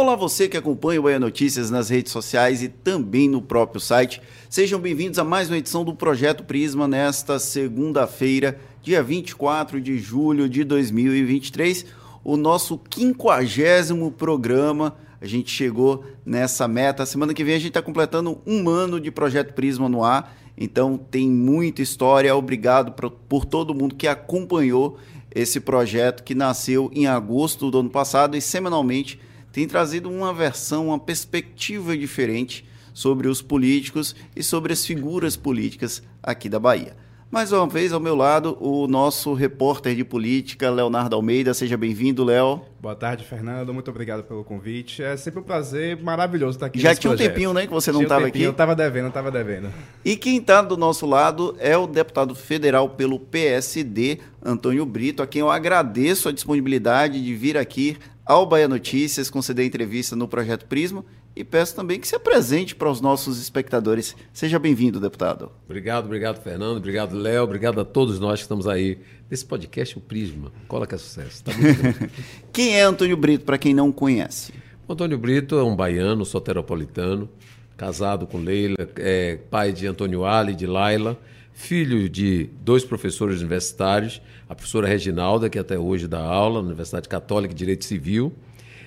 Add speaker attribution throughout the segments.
Speaker 1: Olá você que acompanha o Bahia Notícias nas redes sociais e também no próprio site. Sejam bem-vindos a mais uma edição do Projeto Prisma nesta segunda-feira, dia 24 de julho de 2023, o nosso quinquagésimo programa. A gente chegou nessa meta. Semana que vem a gente está completando um ano de Projeto Prisma no ar. Então tem muita história. Obrigado por, por todo mundo que acompanhou esse projeto que nasceu em agosto do ano passado e semanalmente tem trazido uma versão, uma perspectiva diferente sobre os políticos e sobre as figuras políticas aqui da Bahia. Mais uma vez, ao meu lado, o nosso repórter de política, Leonardo Almeida. Seja bem-vindo, Léo.
Speaker 2: Boa tarde, Fernando. Muito obrigado pelo convite. É sempre um prazer maravilhoso estar aqui.
Speaker 1: Já tinha projeto. um tempinho, né, que você não estava um aqui?
Speaker 2: Eu estava devendo, estava devendo.
Speaker 1: E quem está do nosso lado é o deputado federal pelo PSD, Antônio Brito, a quem eu agradeço a disponibilidade de vir aqui ao Bahia Notícias, conceder entrevista no Projeto Prisma e peço também que se apresente para os nossos espectadores. Seja bem-vindo, deputado.
Speaker 3: Obrigado, obrigado, Fernando. Obrigado, Léo. Obrigado a todos nós que estamos aí nesse podcast, o Prisma. Cola que é sucesso. Tá
Speaker 1: quem é Antônio Brito, para quem não conhece?
Speaker 3: O Antônio Brito é um baiano, soteropolitano, casado com Leila, é pai de Antônio Ali e de Laila, filho de dois professores universitários, a professora Reginalda, que até hoje dá aula na Universidade Católica de Direito Civil,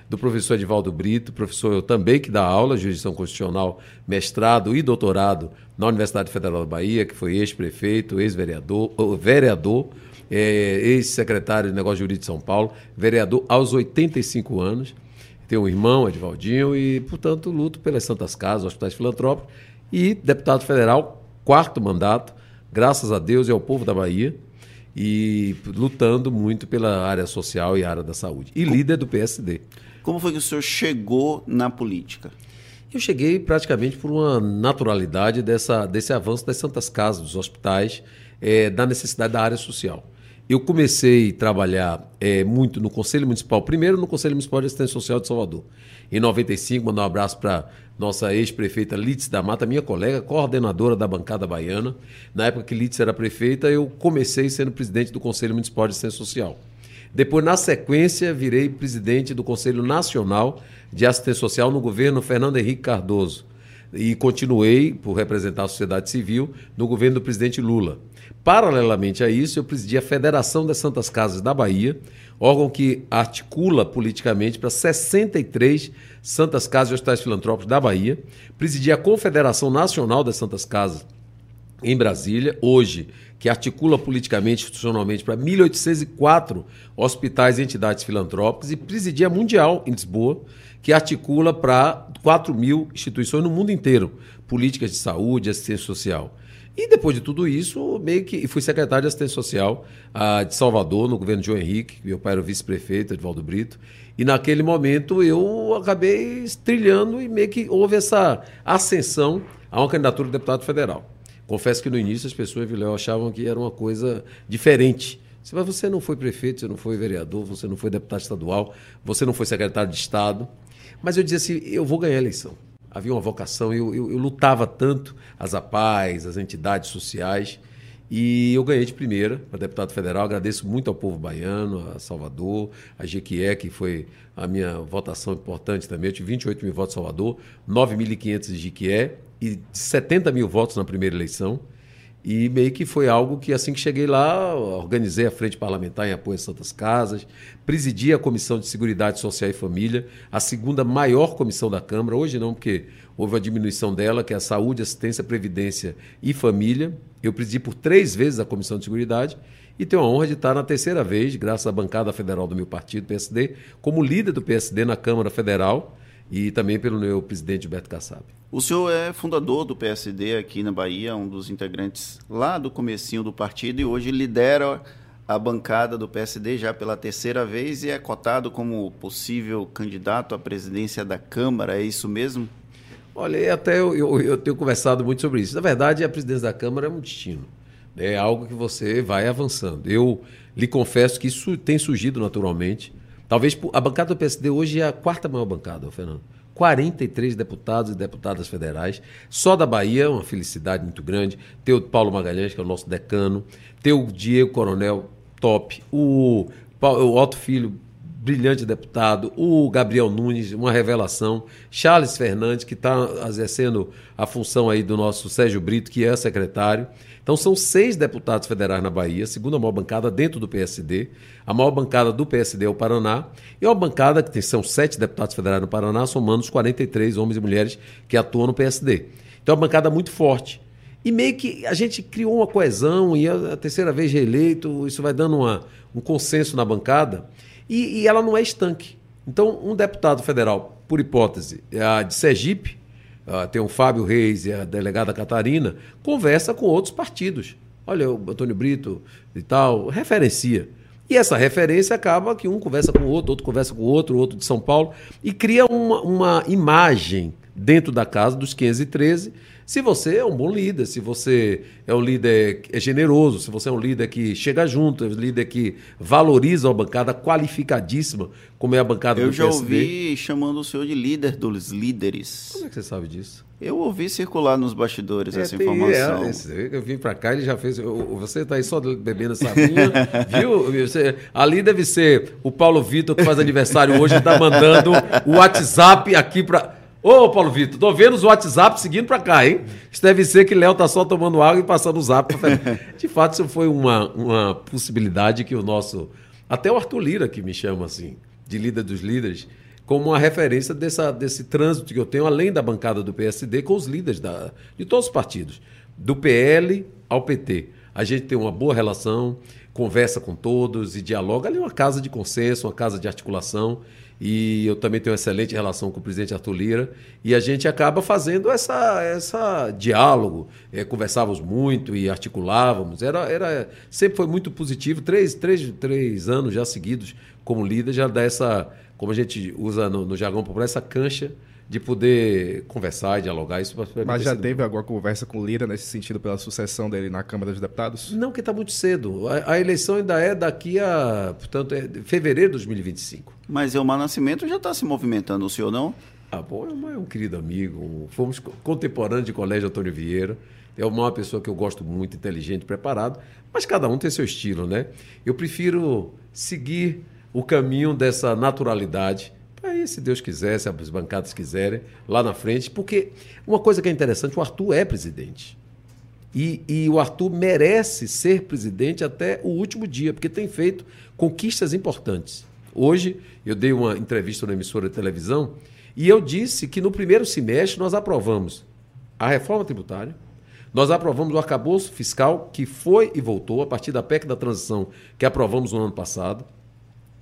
Speaker 3: do professor Edivaldo Brito, professor também que dá aula, jurisdição constitucional, mestrado e doutorado na Universidade Federal da Bahia, que foi ex-prefeito, ex-vereador, vereador, é, ex-secretário de Negócio Jurídico de São Paulo, vereador aos 85 anos. Tem um irmão, Edivaldinho, e, portanto, luto pelas Santas Casas, hospitais filantrópicos, e deputado federal, quarto mandato, graças a Deus e ao povo da Bahia e lutando muito pela área social e área da saúde. E líder do PSD.
Speaker 1: Como foi que o senhor chegou na política?
Speaker 3: Eu cheguei praticamente por uma naturalidade dessa, desse avanço das santas casas, dos hospitais, é, da necessidade da área social. Eu comecei a trabalhar é, muito no Conselho Municipal, primeiro no Conselho Municipal de Assistência Social de Salvador. Em 95, mandar um abraço para nossa ex-prefeita Litz da Mata, minha colega, coordenadora da bancada baiana. Na época que Litz era prefeita, eu comecei sendo presidente do Conselho Municipal de Assistência Social. Depois, na sequência, virei presidente do Conselho Nacional de Assistência Social no governo Fernando Henrique Cardoso. E continuei, por representar a sociedade civil, no governo do presidente Lula. Paralelamente a isso, eu presidi a Federação das Santas Casas da Bahia, órgão que articula politicamente para 63 Santas Casas e Hospitais Filantrópicos da Bahia. Presidi a Confederação Nacional das Santas Casas em Brasília, hoje, que articula politicamente, institucionalmente, para 1.804 hospitais e entidades filantrópicas, e presidia a Mundial, em Lisboa, que articula para 4 mil instituições no mundo inteiro, políticas de saúde, assistência social. E depois de tudo isso, meio que fui secretário de assistência social uh, de Salvador, no governo de João Henrique, meu pai era o vice-prefeito, Edvaldo Brito. E naquele momento eu acabei trilhando e meio que houve essa ascensão a uma candidatura de deputado federal. Confesso que no início as pessoas Viléu achavam que era uma coisa diferente. Mas você não foi prefeito, você não foi vereador, você não foi deputado estadual, você não foi secretário de Estado. Mas eu dizia assim: eu vou ganhar a eleição. Havia uma vocação, eu, eu, eu lutava tanto, as APAES, as entidades sociais, e eu ganhei de primeira para deputado federal. Agradeço muito ao povo baiano, a Salvador, a Jequié, que foi a minha votação importante também. Eu tive 28 mil votos em Salvador, 9.500 em Jequié e 70 mil votos na primeira eleição. E meio que foi algo que, assim que cheguei lá, organizei a Frente Parlamentar em apoio às Santas Casas, presidi a Comissão de Seguridade Social e Família, a segunda maior comissão da Câmara. Hoje não, porque houve a diminuição dela, que é a Saúde, Assistência, Previdência e Família. Eu presidi por três vezes a Comissão de Seguridade e tenho a honra de estar na terceira vez, graças à bancada federal do meu partido, PSD, como líder do PSD na Câmara Federal e também pelo meu presidente Beto Kassab.
Speaker 1: O senhor é fundador do PSD aqui na Bahia, um dos integrantes lá do comecinho do partido e hoje lidera a bancada do PSD já pela terceira vez e é cotado como possível candidato à presidência da Câmara, é isso mesmo?
Speaker 3: Olha, até eu, eu, eu tenho conversado muito sobre isso. Na verdade, a presidência da Câmara é um destino. É algo que você vai avançando. Eu lhe confesso que isso tem surgido naturalmente. Talvez a bancada do PSD hoje é a quarta maior bancada, Fernando. 43 deputados e deputadas federais. Só da Bahia, uma felicidade muito grande. Ter o Paulo Magalhães, que é o nosso decano. Ter o Diego Coronel, top. O, o Otto Filho, brilhante deputado, o Gabriel Nunes, uma revelação, Charles Fernandes, que está exercendo a função aí do nosso Sérgio Brito, que é secretário. Então são seis deputados federais na Bahia, segunda maior bancada dentro do PSD. A maior bancada do PSD é o Paraná. E uma bancada que tem, são sete deputados federais no Paraná, somando os 43 homens e mulheres que atuam no PSD. Então é uma bancada muito forte. E meio que a gente criou uma coesão, e a terceira vez reeleito, isso vai dando uma, um consenso na bancada, e, e ela não é estanque. Então, um deputado federal, por hipótese, a de Sergipe, tem o Fábio Reis e a delegada Catarina, conversa com outros partidos. Olha, o Antônio Brito e tal, referencia. E essa referência acaba que um conversa com o outro, outro conversa com o outro, outro de São Paulo, e cria uma, uma imagem dentro da casa dos 513 se você é um bom líder, se você é um líder é generoso, se você é um líder que chega junto, é um líder que valoriza uma bancada qualificadíssima, como é a bancada
Speaker 1: Eu
Speaker 3: do
Speaker 1: já
Speaker 3: PSD.
Speaker 1: ouvi chamando o senhor de líder dos líderes.
Speaker 3: Como é que você sabe disso?
Speaker 1: Eu ouvi circular nos bastidores essa
Speaker 3: tem-
Speaker 1: informação.
Speaker 3: é, eu vim pra cá, ele já fez. o- Você está aí só bebendo essa vinha, viu? Você- ali deve ser o Paulo Vitor, que faz aniversário hoje, está mandando o WhatsApp aqui para. Ô, Paulo Vitor, tô vendo os WhatsApp seguindo pra cá, hein? Isso deve ser que Léo tá só tomando água e passando o zap. De fato, isso foi uma, uma possibilidade que o nosso. Até o Arthur Lira, que me chama assim, de líder dos líderes, como uma referência dessa, desse trânsito que eu tenho, além da bancada do PSD, com os líderes da, de todos os partidos, do PL ao PT. A gente tem uma boa relação, conversa com todos e dialoga. Ali é uma casa de consenso, uma casa de articulação. E eu também tenho uma excelente relação com o presidente Arthur Lira. E a gente acaba fazendo essa, essa diálogo. Eh, conversávamos muito e articulávamos. Era, era, sempre foi muito positivo. Três, três, três anos já seguidos como líder já dá essa, como a gente usa no, no jargão popular, essa cancha de poder conversar e dialogar. Isso
Speaker 2: Mas já teve alguma conversa com o Lira nesse sentido pela sucessão dele na Câmara dos Deputados?
Speaker 3: Não, que está muito cedo. A, a eleição ainda é daqui a, portanto, é de fevereiro de 2025.
Speaker 1: Mas Elmar Nascimento já está se movimentando, o senhor não?
Speaker 3: Ah, bom, é um, é um querido amigo. fomos co- contemporâneos de colégio Antônio Vieira. É uma pessoa que eu gosto muito, inteligente, preparado. Mas cada um tem seu estilo, né? Eu prefiro seguir o caminho dessa naturalidade. Aí, se Deus quiser, se as bancadas quiserem, lá na frente. Porque uma coisa que é interessante, o Arthur é presidente. E, e o Arthur merece ser presidente até o último dia, porque tem feito conquistas importantes. Hoje, eu dei uma entrevista na emissora de televisão e eu disse que no primeiro semestre nós aprovamos a reforma tributária, nós aprovamos o arcabouço fiscal, que foi e voltou a partir da PEC da transição que aprovamos no ano passado.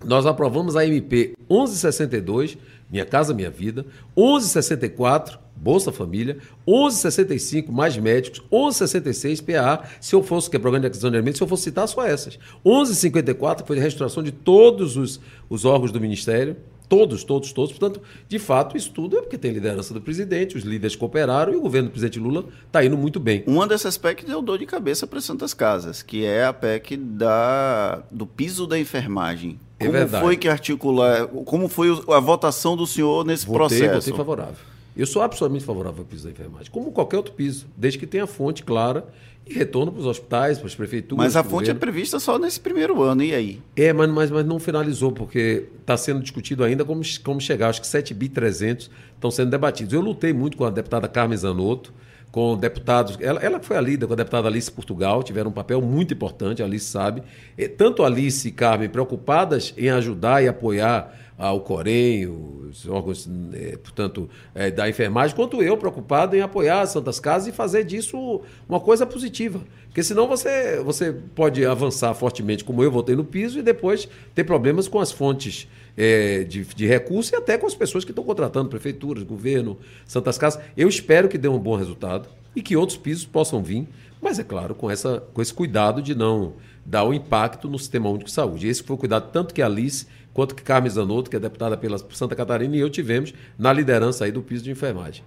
Speaker 3: Nós aprovamos a MP 1162, Minha Casa Minha Vida, 1164, Bolsa Família, 1165, mais médicos, 1166, PA, se eu fosse, que é programa de aquisição de alimentos, se eu fosse citar só essas. 1154, que foi a restauração de todos os, os órgãos do Ministério, todos, todos, todos. Portanto, de fato, isso tudo é porque tem liderança do presidente, os líderes cooperaram e o governo do presidente Lula está indo muito bem.
Speaker 1: Uma dessas PECs deu dor de cabeça para Santas Casas, que é a PEC da, do piso da enfermagem.
Speaker 3: É
Speaker 1: Como
Speaker 3: verdade.
Speaker 1: foi que articula, como foi a votação do senhor nesse
Speaker 3: Votei,
Speaker 1: processo?
Speaker 3: votei favorável. Eu sou absolutamente favorável ao piso da enfermagem, como qualquer outro piso, desde que tenha fonte clara e retorno para os hospitais, para as prefeituras.
Speaker 1: Mas a fonte é
Speaker 3: governo.
Speaker 1: prevista só nesse primeiro ano, e aí?
Speaker 3: É, mas, mas, mas não finalizou, porque está sendo discutido ainda como, como chegar. Acho que 7 bi 300 estão sendo debatidos. Eu lutei muito com a deputada Carmen Zanotto, com deputados. Ela, ela foi a líder com a deputada Alice Portugal, tiveram um papel muito importante, a Alice sabe. E tanto Alice e Carmen preocupadas em ajudar e apoiar ah, o Corém, os órgãos, eh, portanto, eh, da enfermagem, quanto eu preocupado em apoiar as Santas Casas e fazer disso uma coisa positiva. Porque senão você, você pode avançar fortemente, como eu votei no piso, e depois ter problemas com as fontes eh, de, de recurso e até com as pessoas que estão contratando, prefeituras, governo, Santas Casas. Eu espero que dê um bom resultado e que outros pisos possam vir, mas é claro, com, essa, com esse cuidado de não dar o impacto no Sistema Único de Saúde. Esse foi o cuidado tanto que a Alice quanto que Carmen Zanotto, que é deputada pela Santa Catarina, e eu tivemos na liderança aí do piso de enfermagem.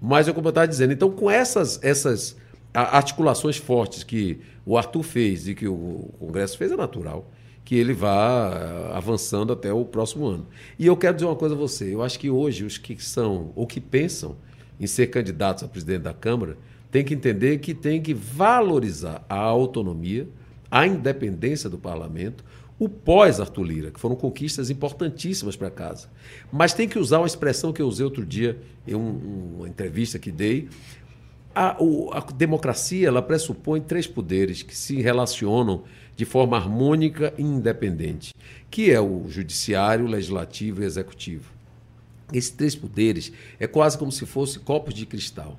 Speaker 3: Mas é como eu estava dizendo, então com essas, essas articulações fortes que o Arthur fez e que o Congresso fez, é natural que ele vá eh, avançando até o próximo ano. E eu quero dizer uma coisa a você, eu acho que hoje os que são ou que pensam em ser candidatos a presidente da Câmara têm que entender que tem que valorizar a autonomia, a independência do parlamento, o pós-Arthur Lira, que foram conquistas importantíssimas para casa. Mas tem que usar uma expressão que eu usei outro dia em um, uma entrevista que dei. A, o, a democracia ela pressupõe três poderes que se relacionam de forma harmônica e independente, que é o judiciário, legislativo e executivo. Esses três poderes é quase como se fossem copos de cristal.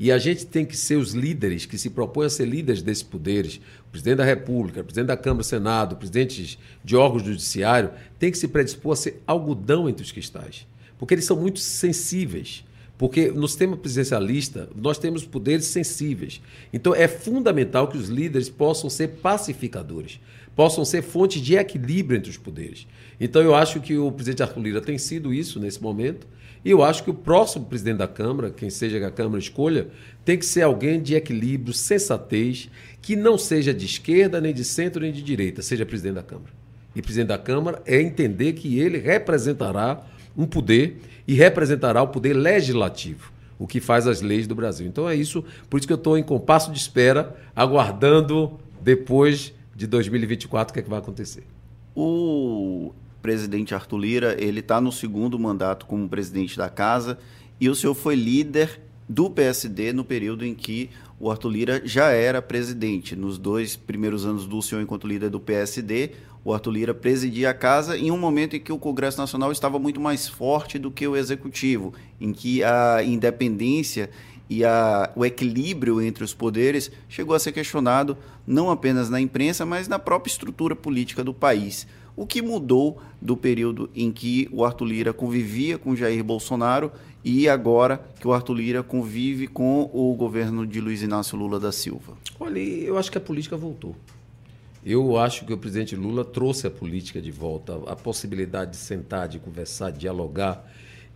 Speaker 3: E a gente tem que ser os líderes que se propõem a ser líderes desses poderes. O presidente da República, o presidente da Câmara, Senado, presidentes de órgãos do Judiciário, tem que se predispor a ser algodão entre os cristais. Porque eles são muito sensíveis. Porque no sistema presidencialista, nós temos poderes sensíveis. Então, é fundamental que os líderes possam ser pacificadores, possam ser fonte de equilíbrio entre os poderes. Então, eu acho que o presidente Arthur Lira tem sido isso nesse momento. E eu acho que o próximo presidente da Câmara, quem seja que a Câmara escolha, tem que ser alguém de equilíbrio, sensatez, que não seja de esquerda, nem de centro, nem de direita, seja presidente da Câmara. E presidente da Câmara é entender que ele representará um poder e representará o poder legislativo, o que faz as leis do Brasil. Então é isso, por isso que eu estou em compasso de espera, aguardando depois de 2024 o que, é que vai acontecer.
Speaker 1: O presidente Arthur Lira, ele está no segundo mandato como presidente da casa e o senhor foi líder do PSD no período em que o Arthur Lira já era presidente. Nos dois primeiros anos do senhor enquanto líder do PSD, o Arthur Lira presidia a casa em um momento em que o Congresso Nacional estava muito mais forte do que o Executivo, em que a independência e a, o equilíbrio entre os poderes chegou a ser questionado não apenas na imprensa, mas na própria estrutura política do país. O que mudou do período em que o Arthur Lira convivia com Jair Bolsonaro e agora que o Arthur Lira convive com o governo de Luiz Inácio Lula da Silva?
Speaker 3: Olha, eu acho que a política voltou. Eu acho que o presidente Lula trouxe a política de volta, a possibilidade de sentar, de conversar, de dialogar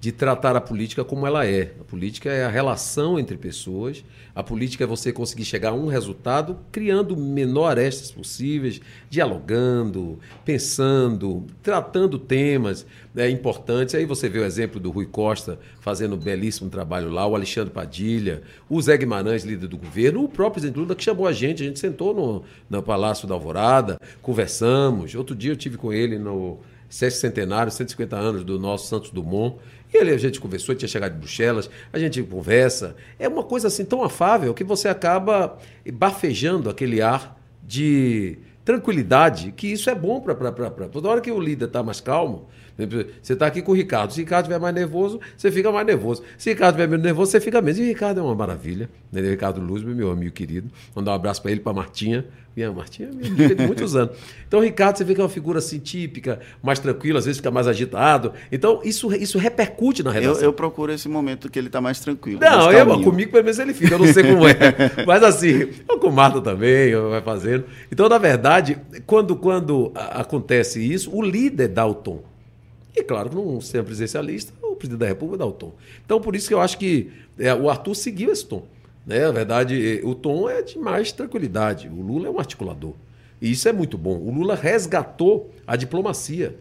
Speaker 3: de tratar a política como ela é. A política é a relação entre pessoas, a política é você conseguir chegar a um resultado criando menor arestas possíveis, dialogando, pensando, tratando temas né, importantes. Aí você vê o exemplo do Rui Costa fazendo um belíssimo trabalho lá, o Alexandre Padilha, o Zé Guimarães, líder do governo, o próprio presidente Lula que chamou a gente, a gente sentou no, no Palácio da Alvorada, conversamos. Outro dia eu tive com ele no sexto centenário, 150 anos do nosso Santos Dumont. E ali a gente conversou, tinha chegado de Bruxelas, a gente conversa. É uma coisa assim tão afável que você acaba bafejando aquele ar de tranquilidade, que isso é bom para. Toda hora que o líder está mais calmo, você está aqui com o Ricardo. Se o Ricardo estiver mais nervoso, você fica mais nervoso. Se o Ricardo estiver menos nervoso, você fica menos. E o Ricardo é uma maravilha. Né? O Ricardo Luz, meu amigo querido. Mandar um abraço para ele, para Martinha. Minha Martinha é minha amiga de muitos anos. Então, o Ricardo, você vê que é uma figura assim típica, mais tranquila, às vezes fica mais agitado. Então, isso, isso repercute na relação.
Speaker 1: Eu, eu procuro esse momento que ele está mais tranquilo.
Speaker 3: Não, eu, comigo pelo menos ele fica, eu não sei como é. Mas assim, eu com Marta também, vai fazendo. Então, na verdade, quando, quando acontece isso, o líder dá o tom. E claro que não sendo presidencialista, o presidente da República dá o tom. Então, por isso que eu acho que é, o Arthur seguiu esse tom. Né? Na verdade, o tom é de mais tranquilidade. O Lula é um articulador. E isso é muito bom. O Lula resgatou a diplomacia.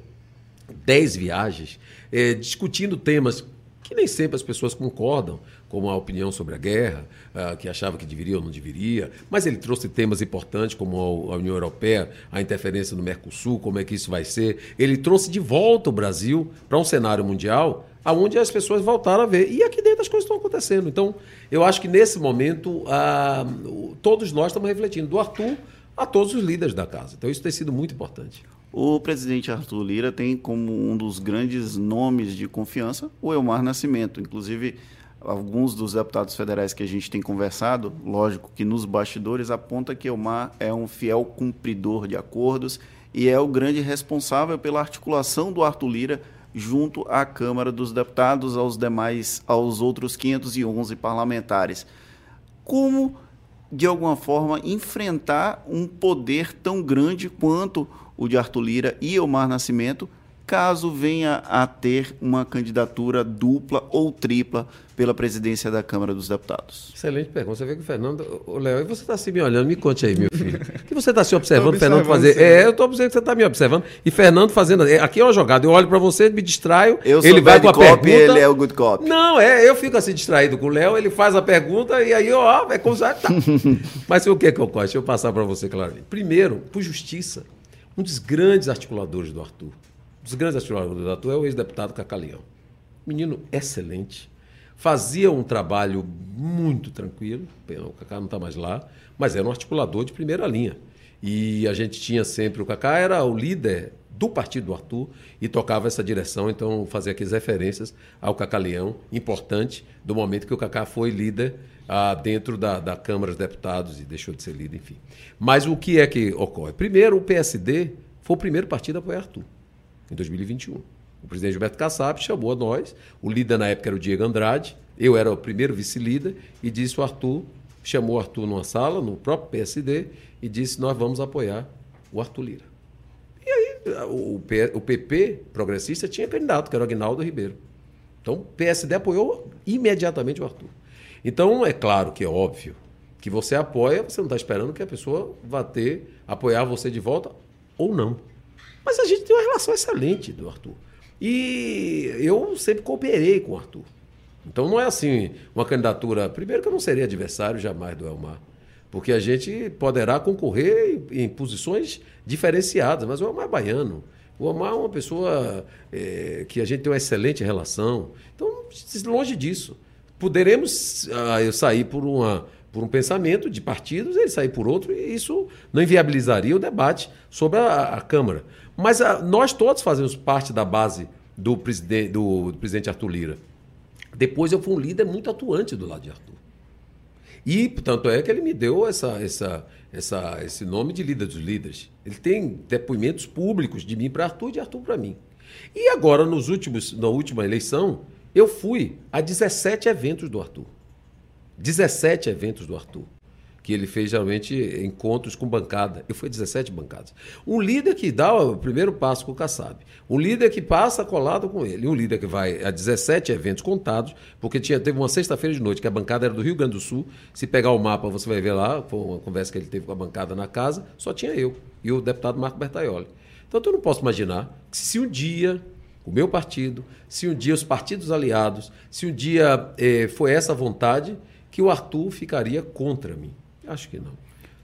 Speaker 3: Dez viagens, é, discutindo temas que nem sempre as pessoas concordam, como a opinião sobre a guerra, uh, que achava que deveria ou não deveria, mas ele trouxe temas importantes como a, União Europeia, a interferência no Mercosul, como é que isso vai ser. Ele trouxe de volta o Brasil para um cenário mundial aonde as pessoas voltaram a ver. E aqui dentro as coisas estão acontecendo. Então, eu acho que nesse momento, uh, todos nós estamos refletindo, do Arthur a todos os líderes da casa. Então, isso tem sido muito importante.
Speaker 1: O presidente Arthur Lira tem como um dos grandes nomes de confiança o Elmar Nascimento. Inclusive, alguns dos deputados federais que a gente tem conversado, lógico que nos bastidores, aponta que Elmar é um fiel cumpridor de acordos e é o grande responsável pela articulação do Arthur Lira junto à Câmara dos Deputados, aos demais, aos outros 511 parlamentares. Como, de alguma forma, enfrentar um poder tão grande quanto o de Arthur Lira e Omar Nascimento, caso venha a ter uma candidatura dupla ou tripla pela presidência da Câmara dos Deputados?
Speaker 3: Excelente pergunta. Você vê que o Fernando. Ô, Léo, você está se me olhando? Me conte aí, meu filho. que você está se observando, Fernando fazer. Sim. É, eu estou observando que você está me observando. E Fernando fazendo. É, aqui é uma jogada. Eu olho para você, me distraio.
Speaker 1: Eu ele vai com a cop, pergunta. ele é o good cop.
Speaker 3: Não, é, eu fico assim distraído com o Léo, ele faz a pergunta e aí, ó, é como se. Tá. Mas o que é que ocorre? Deixa eu passar para você claramente. Primeiro, por justiça. Um dos grandes articuladores do Arthur, dos grandes articuladores do Arthur é o ex-deputado Cacalião. Menino excelente, fazia um trabalho muito tranquilo, o Cacá não está mais lá, mas era um articulador de primeira linha. E a gente tinha sempre, o Cacá era o líder do partido do Arthur e tocava essa direção, então fazia aqui as referências ao Cacá Leão, importante, do momento que o Cacá foi líder ah, dentro da, da Câmara dos Deputados e deixou de ser líder, enfim. Mas o que é que ocorre? Primeiro, o PSD foi o primeiro partido a apoiar Arthur, em 2021. O presidente Gilberto Kassab chamou a nós, o líder na época era o Diego Andrade, eu era o primeiro vice-líder, e disse o Arthur, chamou o Arthur numa sala, no próprio PSD, e disse: Nós vamos apoiar o Arthur Lira. E aí o, o PP progressista tinha candidato, que era o Agnaldo Ribeiro. Então o PSD apoiou imediatamente o Arthur. Então é claro que é óbvio que você apoia, você não está esperando que a pessoa vá ter, apoiar você de volta ou não. Mas a gente tem uma relação excelente do Arthur. E eu sempre cooperei com o Arthur. Então não é assim uma candidatura. Primeiro que eu não seria adversário jamais do Elmar porque a gente poderá concorrer em, posições diferenciadas, mas o Omar é baiano. O Omar é uma pessoa é, que a gente tem uma excelente relação. Então, longe disso. Poderemos ah, sair por, uma, por um pensamento de partidos, ele sair por outro, e isso não inviabilizaria o debate sobre a, a Câmara. Mas a, ah, nós todos fazemos parte da base do, presidente, do, do presidente Arthur Lira. Depois eu fui um líder muito atuante do lado de Arthur. E, tanto é que ele me deu essa, essa, essa, esse nome de líder dos líderes. Ele tem depoimentos públicos de mim para Arthur e de Arthur para mim. E agora, nos últimos, na última eleição, eu fui a 17 eventos do Arthur. 17 eventos do Arthur que ele fez geralmente encontros com bancada. Eu fui 17 bancadas. Um líder que dá o primeiro passo com o Kassab. Um líder que passa colado com ele. Um líder que vai a 17 eventos contados, porque tinha, teve uma sexta-feira de noite que a bancada era do Rio Grande do Sul. Se pegar o mapa, você vai ver lá, foi uma conversa que ele teve com a bancada na casa, só tinha eu e o deputado Marco Bertaioli. Então eu não posso imaginar que se um dia o meu partido, se um dia os partidos aliados, se um dia eh, foi essa vontade, que o Arthur ficaria contra mim. Acho que não.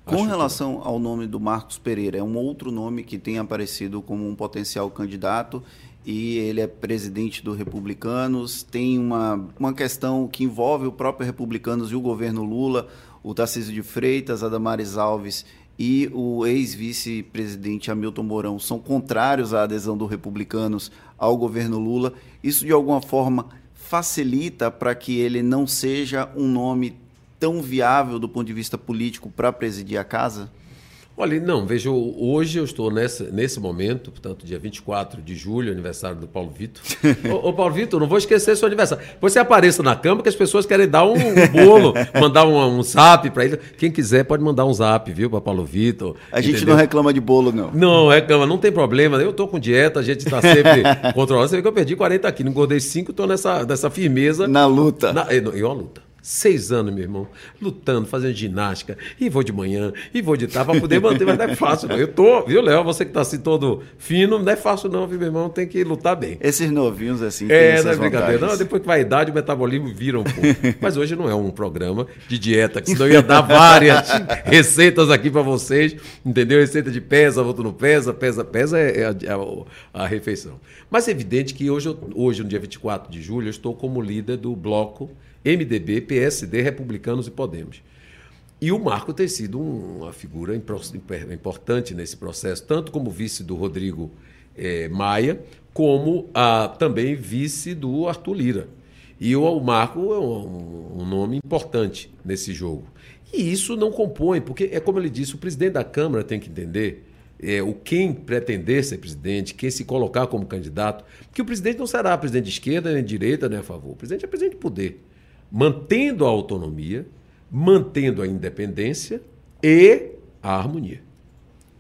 Speaker 1: Com Acho relação que... ao nome do Marcos Pereira, é um outro nome que tem aparecido como um potencial candidato e ele é presidente do Republicanos. Tem uma, uma questão que envolve o próprio Republicanos e o governo Lula, o Tarcísio de Freitas, a Damares Alves e o ex-vice-presidente Hamilton Mourão são contrários à adesão do Republicanos ao governo Lula. Isso, de alguma forma, facilita para que ele não seja um nome tão viável do ponto de vista político para presidir a casa?
Speaker 3: Olha, não, veja, hoje eu estou nessa, nesse momento, portanto, dia 24 de julho, aniversário do Paulo Vitor. ô, ô, Paulo Vitor, não vou esquecer seu aniversário. Você apareça na Câmara que as pessoas querem dar um, um bolo, mandar um, um zap para ele. Quem quiser pode mandar um zap, viu, para Paulo Vitor.
Speaker 1: A gente entendeu? não reclama de bolo, não.
Speaker 3: Não, reclama, não tem problema. Eu estou com dieta, a gente está sempre controlando. Você vê que eu perdi 40 quilos, engordei 5, estou nessa, nessa firmeza.
Speaker 1: Na luta.
Speaker 3: Na, e uma luta. Seis anos, meu irmão, lutando, fazendo ginástica, e vou de manhã, e vou de tarde, para poder manter, mas não é fácil, não. Eu tô, viu, Léo? Você que tá assim todo fino, não é fácil, não, viu, meu irmão? Tem que lutar bem.
Speaker 1: Esses novinhos, assim,
Speaker 3: É, não é brincadeira. Não, depois que vai a idade, o metabolismo vira um pouco. mas hoje não é um programa de dieta, que senão ia dar várias receitas aqui para vocês, entendeu? Receita de pesa, outro não pesa, pesa, pesa é, é a, é a, a refeição. Mas é evidente que hoje, hoje, no dia 24 de julho, eu estou como líder do bloco MDB, PSD, Republicanos e Podemos. E o Marco tem sido uma figura importante nesse processo, tanto como vice do Rodrigo eh, Maia, como a, também vice do Arthur Lira. E o, o Marco é um, um, nome importante nesse jogo. E isso não compõe, porque é como ele disse, o presidente da Câmara tem que entender é, o quem pretender ser presidente, quem se colocar como candidato, porque o presidente não será presidente de esquerda, nem de direita, nem a favor. O presidente é presidente de poder mantendo a autonomia, mantendo a independência e a harmonia.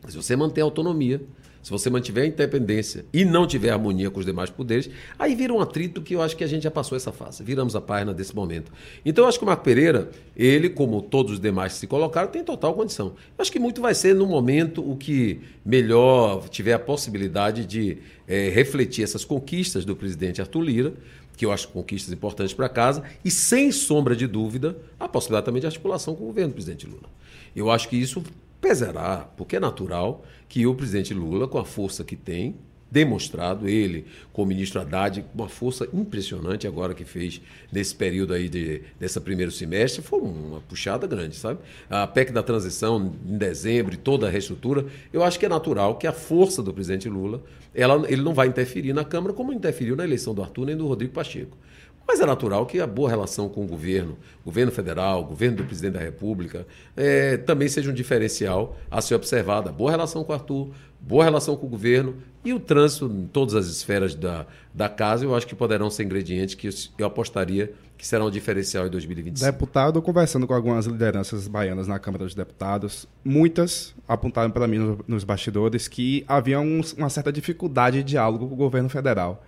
Speaker 3: Se você manter a autonomia, se você mantiver a independência e não tiver harmonia com os demais poderes, aí vira um atrito que eu acho que a gente já passou essa fase. Viramos a página desse momento. Então eu acho que o Marco Pereira, ele, como todos os demais que se colocaram, tem total condição. Eu acho que muito vai ser no momento o que melhor tiver a possibilidade de é, refletir essas conquistas do presidente Arthur Lira que eu acho conquistas importantes para casa, e sem sombra de dúvida, a possibilidade também de articulação com o governo do presidente Lula. Eu acho que isso pesará, porque é natural que o presidente Lula, com a força que tem, demonstrado ele, com o ministro Haddad, uma força impressionante agora que fez nesse período aí de, desse primeiro semestre, foi uma puxada grande, sabe? A PEC da transição em dezembro e toda a reestrutura, eu acho que é natural que a força do presidente Lula, ela, ele não vai interferir na Câmara como interferiu na eleição do Arthur nem do Rodrigo Pacheco. Mas é natural que a boa relação com o governo, governo federal, governo do presidente da República, é, também seja um diferencial a ser observado. Boa relação com o Arthur, boa relação com o governo e o trânsito em todas as esferas da, da casa, eu acho que poderão ser ingredientes que eu apostaria que serão um diferencial em 2025.
Speaker 2: Deputado, conversando com algumas lideranças baianas na Câmara dos Deputados, muitas apontaram para mim nos bastidores que havia um, uma certa dificuldade de diálogo com o governo federal.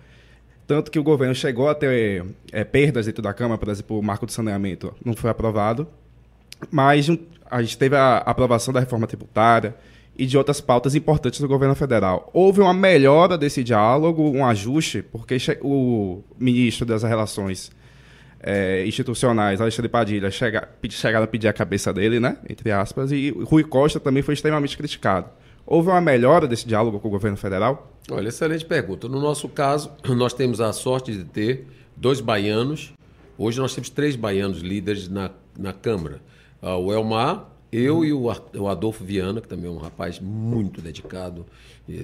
Speaker 2: Tanto que o governo chegou a ter é, perdas dentro da Câmara, por exemplo, o marco do saneamento não foi aprovado, mas a gente teve a aprovação da reforma tributária e de outras pautas importantes do governo federal. Houve uma melhora desse diálogo, um ajuste, porque o ministro das Relações é, Institucionais, Alexandre Padilha, chega, chegaram a pedir a cabeça dele, né, entre aspas, e Rui Costa também foi extremamente criticado. Houve uma melhora desse diálogo com o governo federal?
Speaker 3: Olha, excelente pergunta. No nosso caso, nós temos a sorte de ter dois baianos. Hoje nós temos três baianos líderes na, na Câmara. Uh, o Elmar, eu uhum. e o, Adolfo Viana, que também é um rapaz muito dedicado,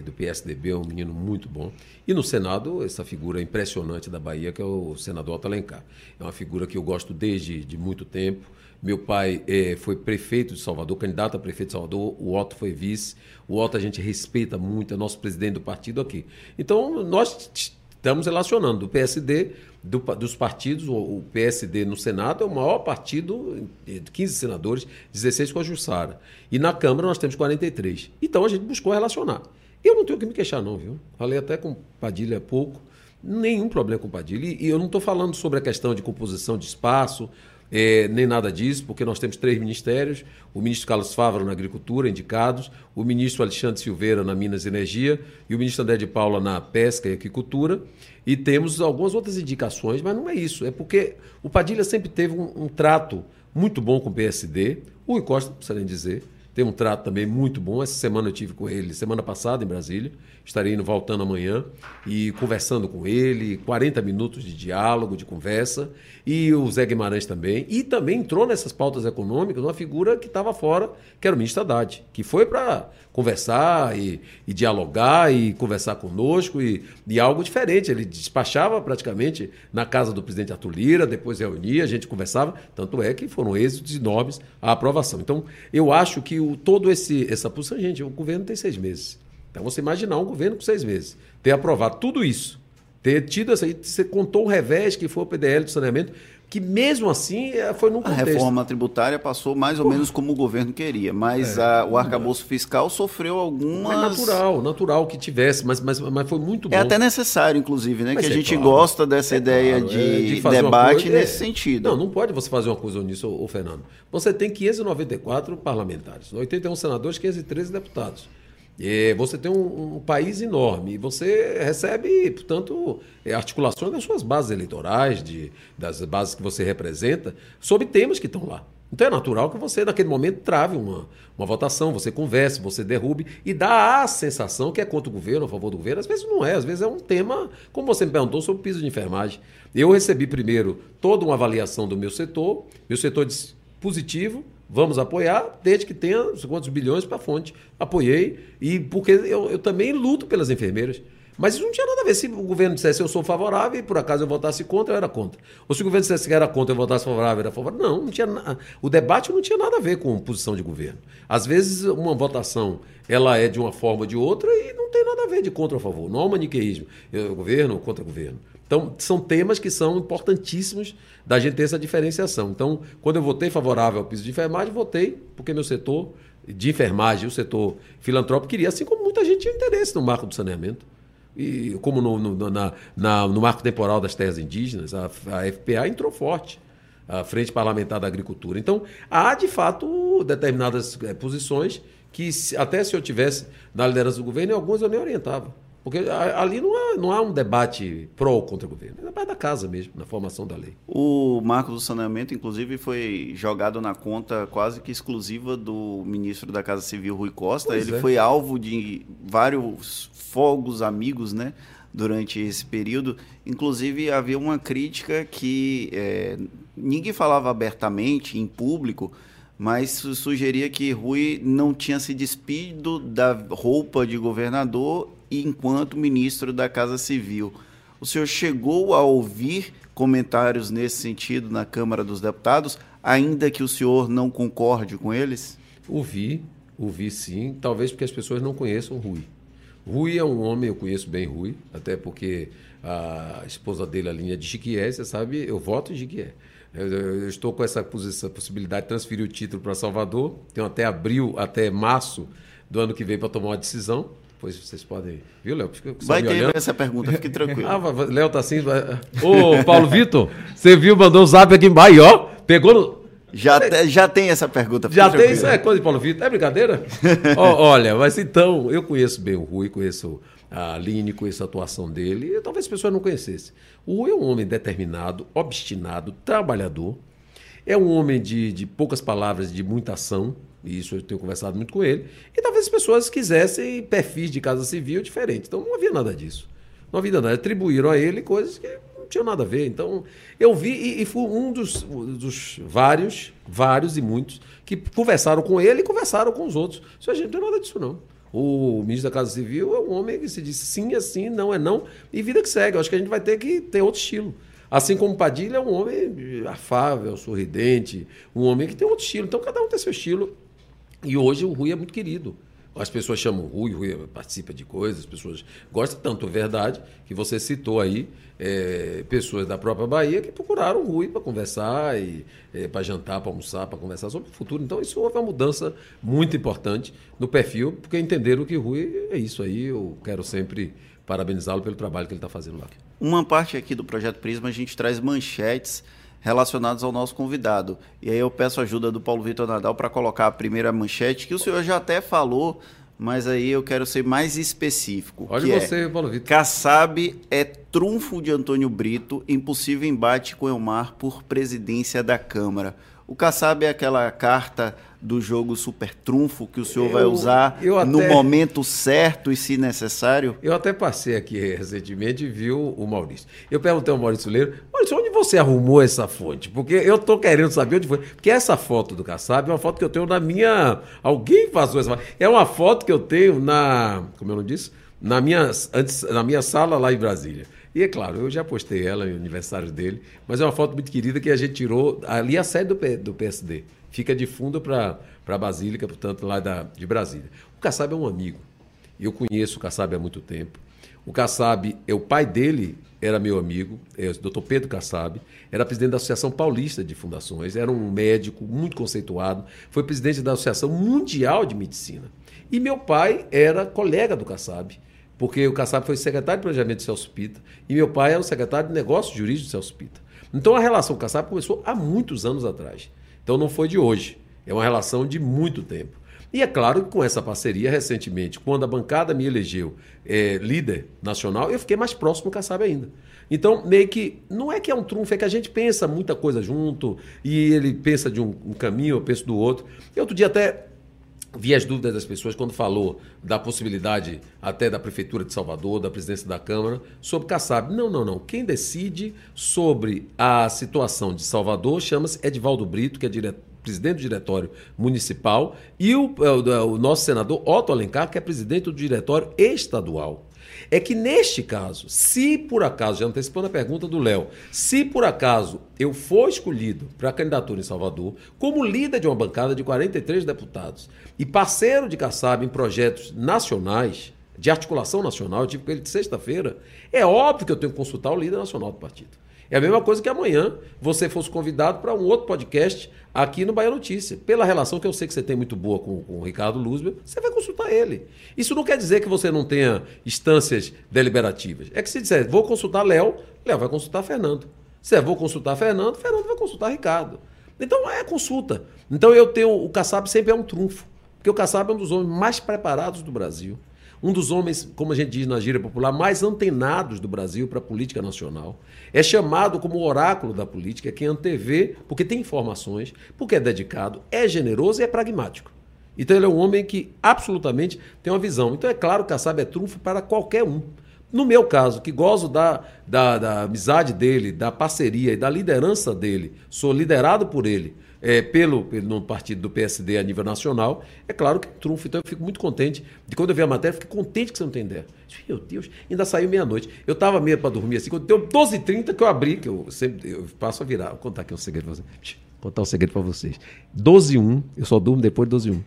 Speaker 3: do PSDB, é um menino muito bom. E no Senado, essa figura impressionante da Bahia, que é o senador Otto Alencar. É uma figura que eu gosto desde de muito tempo. Meu pai é, foi prefeito de Salvador, candidato a prefeito de Salvador, o Otto foi vice. O Otto a gente respeita muito, é nosso presidente do partido aqui. Então, nós estamos relacionando do PSD, do, dos partidos, o, o, PSD no Senado é o maior partido, de 15 senadores, 16 com a Jussara. E na Câmara nós temos 43. Então a gente buscou relacionar. Eu não tenho que me queixar, não, viu? Falei até com Padilha há pouco. Nenhum problema com Padilha. E, e eu não estou falando sobre a questão de composição de espaço, é, nem nada disso, porque nós temos três ministérios: o ministro Carlos Fávaro na Agricultura, indicados, o ministro Alexandre Silveira na Minas e Energia. E o ministro André de Paula na Pesca e Aquicultura. E temos algumas outras indicações, mas não é isso. É porque o Padilha sempre teve um, um trato muito bom com o PSD, o Costa, não precisa nem dizer, tem um trato também muito bom. Essa semana eu tive com ele, semana passada em Brasília estarei indo voltando amanhã e conversando com ele, 40 minutos de diálogo, de conversa, e o Zé Guimarães também. E também entrou nessas pautas econômicas uma figura que estava fora, que era o ministro Haddad, que foi para conversar e, e, dialogar e conversar conosco e, e algo diferente. Ele despachava praticamente na casa do presidente Arthur Lira, depois reunia, a gente conversava, tanto é que foram êxitos enormes a aprovação. Então, eu acho que o, todo esse essa posição, gente, o governo tem seis meses. Então você imaginar um governo com seis meses, ter aprovado tudo isso, ter tido essa. Você contou o revés que foi o PDL do saneamento, que mesmo assim eh, foi num contexto.
Speaker 1: A reforma tributária passou mais ou menos como o governo queria, mas é, a, o arcabouço fiscal sofreu algumas... É
Speaker 3: natural, natural que tivesse, mas, mas, mas foi muito é bom.
Speaker 1: É até necessário, inclusive, né? Mas que a é gente claro, gosta dessa é ideia claro, de, de debate coisa, nesse sentido.
Speaker 3: Não, não pode você fazer uma coisa nisso, ô, Fernando. Você tem 594 parlamentares, 81 senadores, 513 deputados. É, você tem um, um, país enorme, você recebe, portanto, é, articulações das suas bases eleitorais, de, das bases que você representa, sobre temas que estão lá. Então é natural que você, naquele momento, trave uma, uma votação, você converse, você derrube e dá a sensação que é contra o governo, a favor do governo. Às vezes não é, às vezes é um tema, como você me perguntou, sobre o piso de enfermagem. Eu recebi primeiro toda uma avaliação do meu setor, meu setor disse positivo, Vamos apoiar, desde que tenha quantos bilhões para a fonte. Apoiei, e porque eu, eu também luto pelas enfermeiras. Mas isso não tinha nada a ver. Se o governo dissesse eu sou favorável e por acaso eu votasse contra, eu era contra. Ou se o governo dissesse que era contra eu votasse favorável, eu era favorável. Não, não tinha na... o debate não tinha nada a ver com posição de governo. Às vezes uma votação ela é de uma forma ou de outra e não tem nada a ver de contra ou a favor. Não há um maniqueísmo. Eu, governo contra governo. Então, são temas que são importantíssimos da gente ter essa diferenciação. Então, quando eu votei favorável ao piso de enfermagem, votei porque meu setor de enfermagem, o setor filantrópico, queria, assim como muita gente tinha interesse no marco do saneamento. E como no, no, na, na, no marco temporal das terras indígenas, a, a FPA entrou forte, a Frente Parlamentar da Agricultura. Então, há, de fato, determinadas é, posições que, até se eu tivesse na liderança do governo, em algumas eu nem orientava. Porque ali não há, não há um debate pró ou contra o governo, é debate da casa mesmo, na formação da lei.
Speaker 1: O marco do saneamento, inclusive, foi jogado na conta quase que exclusiva do ministro da Casa Civil, Rui Costa. Pois Ele é. foi alvo de vários fogos amigos, né? Durante esse período. Inclusive, havia uma crítica que é, ninguém falava abertamente, em público, mas sugeria que Rui não tinha se despido da roupa de governador enquanto ministro da Casa Civil. O senhor chegou a ouvir comentários nesse sentido na Câmara dos Deputados, ainda que o senhor não concorde com eles?
Speaker 3: Ouvi, ouvi sim, talvez porque as pessoas não conheçam Rui. Rui é um homem, eu conheço bem Rui, até porque a esposa dele, a linha de Jiquié, você sabe, eu voto em Jiquié. Eu, eu, estou com essa, essa possibilidade de transferir o título para Salvador. Tenho até abril, até março do ano que vem para tomar uma decisão. Pois vocês podem. Viu, Léo?
Speaker 1: Vai ter olhando. essa pergunta, fique tranquilo. ah,
Speaker 3: Léo tá assim. Ô, Paulo Vitor, você viu, mandou um zap aqui embaixo, ó. Pegou no.
Speaker 1: Já, te, já tem essa pergunta.
Speaker 3: Já tem, isso é coisa de Paulo Vitor. É brincadeira? oh, olha, mas então, eu conheço bem o Rui, conheço a Aline, conheço a atuação dele, e talvez as pessoas não conhecessem. O Rui é um homem determinado, obstinado, trabalhador, é um homem de, de poucas palavras, de muita ação, isso eu tenho conversado muito com ele, e talvez as pessoas quisessem perfis de casa civil diferentes. Então não havia nada disso. Não havia nada. Atribuíram a ele coisas que não tinham nada a ver. Então eu vi, e, e fui um dos, dos vários, vários e muitos, que conversaram com ele e conversaram com os outros. Isso a gente não tem nada disso, não. O ministro da Casa Civil é um homem que se diz sim é sim, não é não, e vida que segue. Eu acho que a gente vai ter que ter outro estilo. Assim como Padilha é um homem afável, sorridente, um homem que tem outro estilo. Então cada um tem seu estilo. E hoje o Rui é muito querido. As pessoas chamam Rui, Rui participa de coisas, as pessoas gostam tanto, é verdade, que você citou aí é, pessoas da própria Bahia que procuraram o Rui para conversar, e é, para jantar, para almoçar, para conversar sobre o futuro. Então, isso houve uma mudança muito importante no perfil, porque entenderam que o Rui é isso aí. Eu quero sempre parabenizá-lo pelo trabalho que ele está fazendo lá.
Speaker 1: Uma parte aqui do Projeto Prisma, a gente traz manchetes relacionados ao nosso convidado. E aí eu peço ajuda do Paulo Vitor Nadal para colocar a primeira manchete, que o senhor já até falou, mas aí eu quero ser mais específico.
Speaker 3: Olha é você, é, Paulo Vitor.
Speaker 1: Kassab é trunfo de Antônio Brito em possível embate com Elmar por presidência da Câmara. O Kassab é aquela carta do jogo super trunfo que o senhor eu, vai usar até, no momento certo e se necessário?
Speaker 3: Eu até passei aqui recentemente e vi o, Maurício. Eu perguntei ao Maurício Leiro, Maurício, onde você arrumou essa fonte? Porque eu estou querendo saber onde foi. Porque essa foto do Kassab é uma foto que eu tenho na minha... Alguém passou essa foto. É uma foto que eu tenho na... Como eu não disse? Na minha, antes, na minha sala lá em Brasília. E é claro, eu já postei ela no aniversário dele, mas é uma foto muito querida que a gente tirou ali a sede do, do PSD. Fica de fundo para a Basílica, portanto, lá da, de Brasília. O Kassab é um amigo. Eu conheço o Kassab há muito tempo. O Kassab, é o pai dele era meu amigo, é o Dr. Pedro Kassab, era presidente da Associação Paulista de Fundações, era um médico muito conceituado, foi presidente da Associação Mundial de Medicina. E meu pai era colega do Kassab porque o Kassab foi secretário de planejamento de Celso Pita e meu pai era o secretário de negócios jurídicos de Celso Pita. Então a relação com o Kassab começou há muitos anos atrás. Então não foi de hoje, é uma relação de muito tempo. E é claro que com essa parceria, recentemente, quando a bancada me elegeu é, líder nacional, eu fiquei mais próximo do Kassab ainda. Então, meio que, não é que é um trunfo, é que a gente pensa muita coisa junto, e ele pensa de um, um caminho, eu penso do outro. E outro dia até vi as dúvidas das pessoas quando falou da possibilidade até da Prefeitura de Salvador, da presidência da Câmara, sobre Kassab. Não, não, não. Quem decide sobre a situação de Salvador chama-se Edvaldo Brito, que é presidente do diretório municipal, e o, o, o, nosso senador Otto Alencar, que é presidente do diretório estadual é que neste caso, se por acaso, já antecipando a pergunta do Léo, se por acaso eu for escolhido para a candidatura em Salvador, como líder de uma bancada de 43 deputados e parceiro de Kassab em projetos nacionais, de articulação nacional, eu tive com ele de sexta-feira, é óbvio que eu tenho que consultar o líder nacional do partido. É a mesma coisa que amanhã você fosse convidado para um outro podcast aqui no Bahia Notícia. Pela relação que eu sei que você tem muito boa com, com o Ricardo Luzbel, você vai consultar ele. Isso não quer dizer que você não tenha instâncias deliberativas. É que se disser, vou consultar Léo, Léo vai consultar Fernando. Se é, vou consultar Fernando, Fernando vai consultar Ricardo. Então é consulta. Então eu tenho. O Kassab sempre é um trunfo. Porque o Kassab é um dos homens mais preparados do Brasil. Um dos homens, como a gente diz na gíria popular, mais antenados do Brasil para a política nacional. É chamado como oráculo da política, quem antevê, porque tem informações, porque é dedicado, é generoso e é pragmático. Então ele é um homem que absolutamente tem uma visão. Então é claro que Kassab é trunfo para qualquer um. No meu caso, que gozo da, da, da, amizade dele, da parceria e da liderança dele, sou liderado por ele, é, pelo, pelo no partido do PSD a nível nacional, é claro que é trunfo. Então eu fico muito contente. De quando eu vi a matéria, fico contente que você não tem ideia. Meu Deus, ainda saiu meia-noite. Eu estava meio para dormir assim, quando deu 12h30 que eu abri, que eu sempre eu passo a virar. Vou contar aqui um segredo para vocês. Vou contar um segredo para vocês. 12 1, eu só durmo depois de 12 1.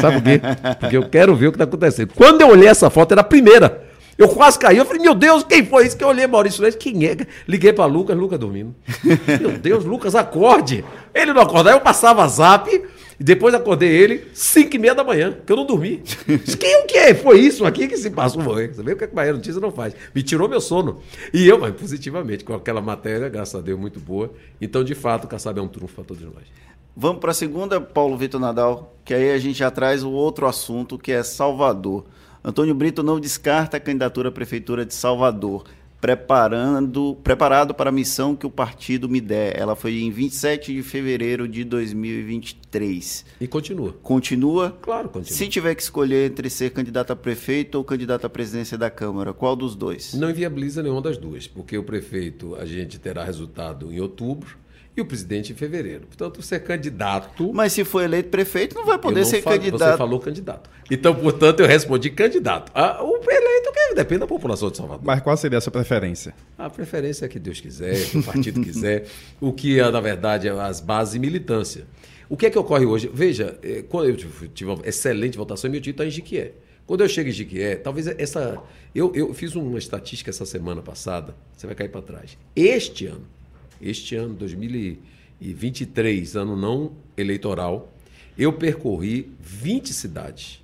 Speaker 3: Sabe por quê? Porque eu quero ver o que está acontecendo. Quando eu olhei essa foto, era a primeira. Eu quase caí. Eu falei, meu Deus, quem foi isso? Que eu olhei Maurício Leite. Quem é? Liguei para Lucas, Lucas dormindo. meu Deus, Lucas, acorde. Ele não acordava. Eu passava zap e depois acordei ele 5 e meia da manhã, que eu não dormi. Quem o que é? Foi isso aqui que se passou. Você vê o que a Bahia Notícia não faz. Me tirou meu sono. E eu, mas positivamente, com aquela matéria, graças a Deus, muito boa. Então, de fato, o Kassab é um trunfo para todos nós.
Speaker 1: Vamos para a segunda, Paulo Vitor Nadal, que aí a gente já traz o outro assunto, que é Salvador. Antônio Brito não descarta a candidatura à Prefeitura de Salvador, preparando, preparado para a missão que o partido me der. Ela foi em 27 de fevereiro de 2023.
Speaker 3: E continua.
Speaker 1: Continua?
Speaker 3: Claro, continua.
Speaker 1: Se tiver que escolher entre ser candidato a prefeito ou candidato à presidência da Câmara, qual dos dois?
Speaker 3: Não inviabiliza nenhuma das duas, porque o prefeito a gente terá resultado em outubro e o presidente em fevereiro. Portanto, ser candidato.
Speaker 1: Mas se for eleito prefeito, não vai poder não ser
Speaker 3: falo,
Speaker 1: candidato.
Speaker 3: Você falou candidato. Então, portanto, eu respondi candidato. Ah, o eleito que depende da população de Salvador.
Speaker 2: Mas qual seria a sua preferência?
Speaker 3: A preferência é que Deus quiser, que o partido quiser. O que, é, na verdade, é as bases e militância. O que é que ocorre hoje? Veja, é, quando eu tive uma excelente votação, meu título está em Jiquié. Quando eu chego em Jiquié, talvez essa. Eu, eu fiz uma estatística essa semana passada, você vai cair para trás. Este ano, este ano, 2023, ano não eleitoral, eu percorri 20 cidades,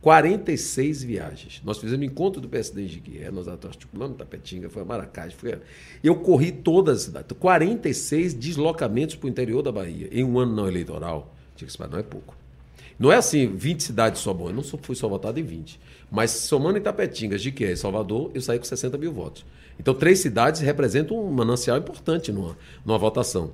Speaker 3: 46 viagens. Nós fizemos encontro do PSD em Jiquié, nós articulamos Tapetinga, foi a Maracás, foi a... eu corri todas as cidades, 46 deslocamentos para o interior da Bahia, em um ano não eleitoral. Tinha que não é pouco. Não é assim, 20 cidades só bom. Eu não fui só votado em 20. Mas somando Itapetinga, Jiquié e Salvador, eu saí com 60 mil votos. Então, três cidades representam um manancial importante numa, numa votação.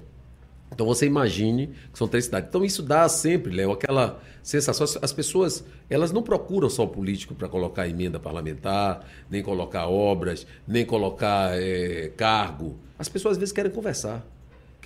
Speaker 3: Então, você imagine que são três cidades. Então, isso dá sempre, Léo, aquela sensação. As pessoas elas não procuram só o político para colocar emenda parlamentar, nem colocar obras, nem colocar é, cargo. As pessoas, às vezes, querem conversar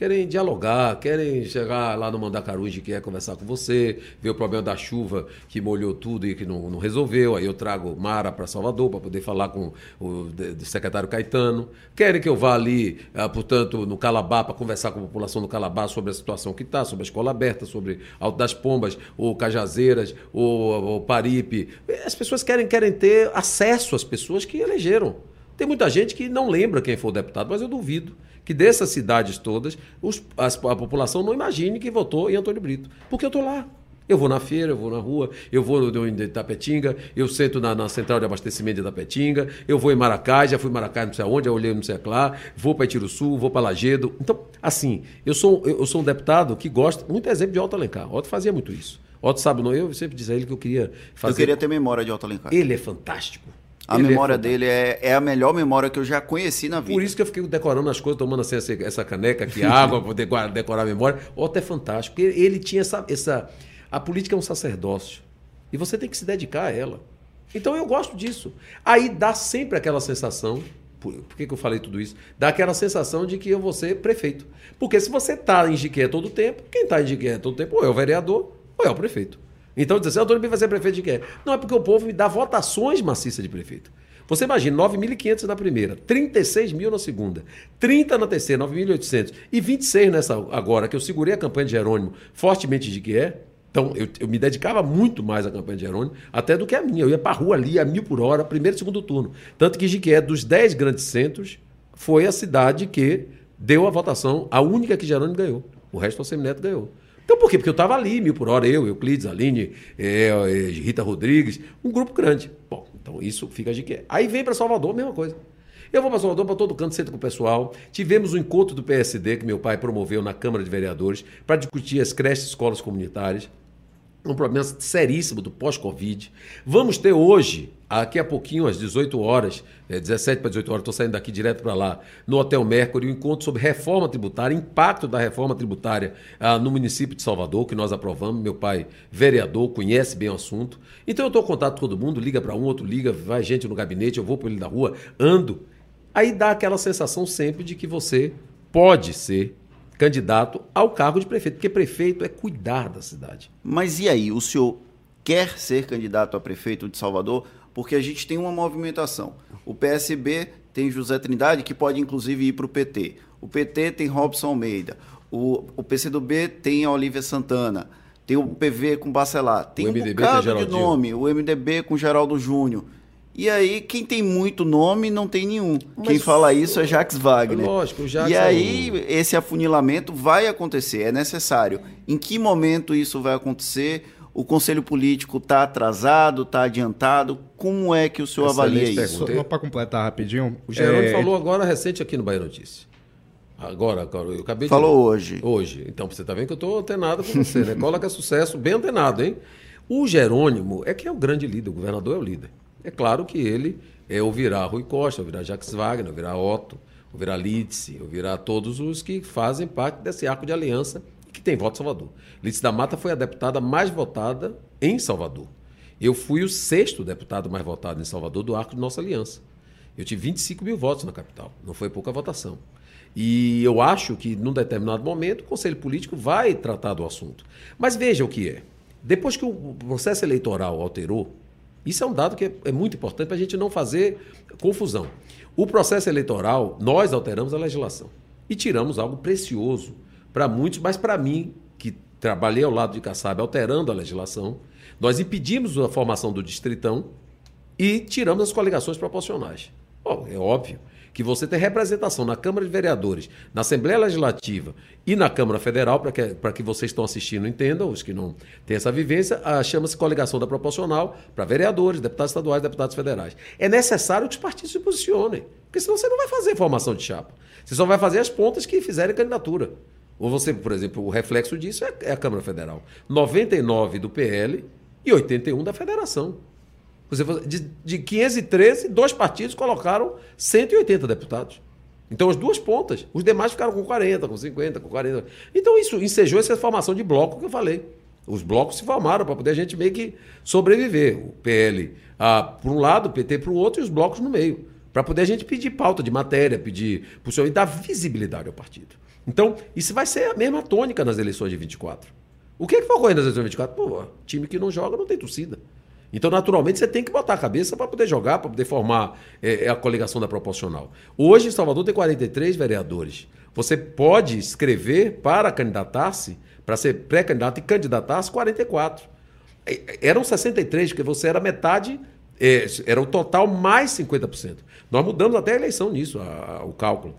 Speaker 3: querem dialogar, querem chegar lá no Mandacaruji que quer conversar com você, ver o problema da chuva que molhou tudo e que não, não resolveu. Aí eu trago Mara para Salvador para poder falar com o secretário Caetano. Querem que eu vá ali, ah, portanto, no Calabá para conversar com a população do Calabá sobre a situação que está, sobre a escola aberta, sobre Alto das Pombas, ou Cajazeiras, ou, ou Paripe. As pessoas querem, querem ter acesso às pessoas que elegeram. Tem muita gente que não lembra quem foi o deputado, mas eu duvido que dessas cidades todas, os, as, a população não imagine que votou em Antônio Brito. Porque eu estou lá. Eu vou na feira, eu vou na rua, eu vou no em Itapetinga, eu sento na, na, central de abastecimento de Itapetinga, eu vou em Maracás, já fui em Maracás não sei aonde, já olhei não sei lá, vou para Sul, vou para Lagedo. Então, assim, eu sou, eu, eu, sou um deputado que gosta, muito exemplo de Otto Alencar. Otto fazia muito isso. Otto sabe, não, eu sempre dizia a ele que eu queria fazer.
Speaker 1: Eu queria ter memória de Otto Alencar.
Speaker 3: Ele é fantástico.
Speaker 1: A ele é memória é dele é, é, a melhor memória que eu já conheci na vida.
Speaker 3: Por isso que eu fiquei decorando as coisas, tomando assim, essa, essa caneca aqui, água, para decorar a memória. Otto é fantástico. Ele, ele tinha essa, essa. A política é um sacerdócio. E você tem que se dedicar a ela. Então eu gosto disso. Aí dá sempre aquela sensação. Por, por que, que eu falei tudo isso? Dá aquela sensação de que eu vou ser prefeito. Porque se você está em Jiqué todo o tempo, quem está em Jiqué todo o tempo ou é o vereador ou é o prefeito. Então diz assim, Antônio Pinto vai ser prefeito de quê? Não, é porque o povo me dá votações maciças de prefeito. Você imagina, 9.500 na primeira, 36 mil na segunda, 30 na terceira, 9.800 e 26 nessa agora, que eu segurei a campanha de Jerônimo fortemente de que é. Então, eu, eu, me dedicava muito mais à campanha de Jerônimo, até do que a minha. Eu ia para rua ali a mil por hora, primeiro e segundo turno. Tanto que Jiquié, dos 10 grandes centros, foi a cidade que deu a votação, a única que Jerônimo ganhou. O resto o Semineto ganhou. Então por quê? Porque eu estava ali, mil por hora, eu, Euclides, Aline, é, é, Rita Rodrigues, um grupo grande. Bom, então isso fica de quê? Aí vem para Salvador, mesma coisa. Eu vou para Salvador, para todo canto, sento com o pessoal. Tivemos um encontro do PSD que meu pai promoveu na Câmara de Vereadores para discutir as creches escolas comunitárias. Um problema seríssimo do pós-Covid. Vamos ter hoje, aqui a pouquinho, às 18 horas, é, 17 para 18 horas, estou saindo daqui direto para lá, no Hotel Mercury, um encontro sobre reforma tributária, impacto da reforma tributária ah, no município de Salvador, que nós aprovamos. Meu pai, vereador, conhece bem o assunto. Então eu estou em contato com todo mundo, liga para um, outro liga, vai gente no gabinete, eu vou para ele da rua, ando. Aí dá aquela sensação sempre de que você pode ser candidato ao cargo de prefeito, porque prefeito é cuidar da cidade.
Speaker 1: Mas e aí, o senhor quer ser candidato a prefeito de Salvador? Porque a gente tem uma movimentação. O PSB tem José Trindade, que pode inclusive ir para o PT. O PT tem Robson Almeida. O, o PCdoB tem a Olívia Santana. Tem o PV com Bacelar. Tem
Speaker 3: O
Speaker 1: um
Speaker 3: MDB
Speaker 1: bocado de nome. O MDB com Geraldo Júnior. E aí, quem tem muito nome não tem nenhum.
Speaker 3: Mas
Speaker 1: quem fala isso é Jacques Wagner.
Speaker 3: Lógico, o Jacques
Speaker 1: E
Speaker 3: é
Speaker 1: aí,
Speaker 3: um-
Speaker 1: esse afunilamento vai acontecer, é necessário. Em que momento isso vai acontecer? O conselho político está atrasado, está adiantado? Como é que o senhor
Speaker 3: Excelente
Speaker 1: avalia
Speaker 3: pergunta.
Speaker 1: isso?
Speaker 2: Só, para completar rapidinho.
Speaker 3: O Jerônimo
Speaker 2: é,
Speaker 3: falou agora recente aqui no Bahia Notícia. Agora, agora, eu acabei de.
Speaker 1: Falou hoje.
Speaker 3: Hoje. Então, você está vendo que eu estou antenado com você, né? Cola que é sucesso, bem antenado, hein? O Jerônimo é que é o grande líder, o governador é o líder. É claro que ele é, ouvirá Rui Costa, ouvirá Jacques Wagner, ouvirá Otto, ouvirá Lídice, ouvirá todos os que fazem parte desse arco de aliança que tem voto em Salvador. Lídice da Mata foi a deputada mais votada em Salvador. Eu fui o sexto deputado mais votado em Salvador do arco de nossa aliança. Eu tive 25 mil votos na capital, não foi pouca votação. E eu acho que, num determinado momento, o Conselho Político vai tratar do assunto. Mas veja o que é. Depois que o processo eleitoral alterou, isso é um dado que é, é muito importante para a gente não fazer confusão. O processo eleitoral, nós alteramos a legislação e tiramos algo precioso para muitos, mas para mim, que trabalhei ao lado de Kassab alterando a legislação, nós impedimos a formação do distritão e tiramos as coligações proporcionais. Bom, é óbvio que você tem representação na Câmara de Vereadores, na Assembleia Legislativa e na Câmara Federal, para que, que vocês estão assistindo entendam, os que não têm essa vivência, ah, chama-se coligação da proporcional para vereadores, deputados estaduais, deputados federais. É necessário que os partidos se posicionem, porque senão você não vai fazer formação de chapa. Você só vai fazer as pontas que fizerem candidatura. Ou você, por exemplo, o reflexo disso é, é a Câmara Federal. 99 do PL e 81 da Federação. Você, de, de 513, dois partidos colocaram 180 deputados. Então, as duas pontas. Os demais ficaram com 40, com 50, com 40. Então, isso ensejou essa formação de bloco que eu falei. Os blocos se formaram para poder a gente meio que sobreviver. O PL ah, para um lado, o PT para o outro e os blocos no meio. Para poder a gente pedir pauta de matéria, pedir posicionamento e dar visibilidade ao partido. Então, isso vai ser a mesma tônica nas eleições de 24. O que, é que vai ocorrer nas eleições de 24? Pô, time que não joga não tem torcida. Então, naturalmente, você tem que botar a cabeça para poder jogar, para poder formar é, a coligação da proporcional. Hoje, em Salvador, tem 43 vereadores. Você pode escrever para candidatar-se, para ser pré-candidato e candidatar-se 44. É, Eram 63, porque você era metade, é, era o total mais 50%. Nós mudamos até a eleição nisso, a- a- o cálculo.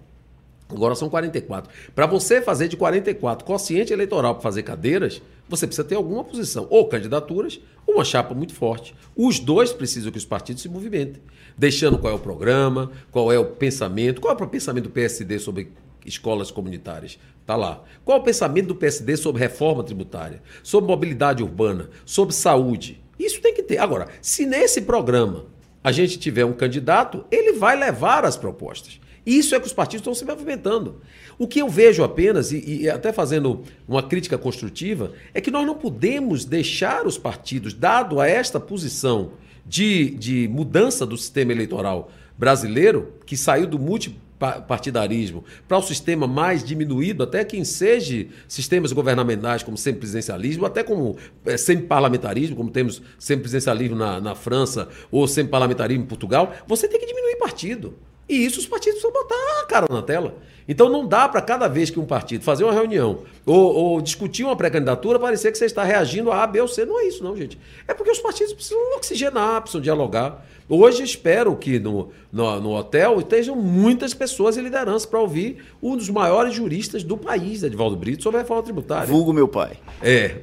Speaker 3: Agora são 44. Para você fazer de 44 quociente eleitoral para fazer cadeiras, você precisa ter alguma posição, ou candidaturas, ou uma chapa muito forte. Os dois precisam que os partidos se movimentem, deixando qual é o programa, qual é o pensamento, qual é o pensamento do PSD sobre escolas comunitárias. Está lá. Qual é o pensamento do PSD sobre reforma tributária, sobre mobilidade urbana, sobre saúde? Isso tem que ter. Agora, se nesse programa a gente tiver um candidato, ele vai levar as propostas. Isso é que os partidos estão se movimentando. O que eu vejo apenas, e, e até fazendo uma crítica construtiva, é que nós não podemos deixar os partidos, dado a esta posição de, de mudança do sistema eleitoral brasileiro, que saiu do multipartidarismo para o sistema mais diminuído, até que enseje sistemas governamentais como semipresidencialismo, até como é, semiparlamentarismo, como temos semipresidencialismo na, na França ou semiparlamentarismo em Portugal, você tem que diminuir partido. E isso os partidos precisam botar a cara na tela. Então não dá para cada vez que um partido fazer uma reunião ou, ou discutir uma pré-candidatura parecer que você está reagindo a A, B ou C. Não é isso, não, gente. É porque os partidos precisam oxigenar, precisam dialogar. Hoje espero que no, no, no hotel estejam muitas pessoas em liderança para ouvir um dos maiores juristas do país, Edvaldo Brito, sobre a reforma tributária.
Speaker 1: Vulgo meu pai.
Speaker 3: É.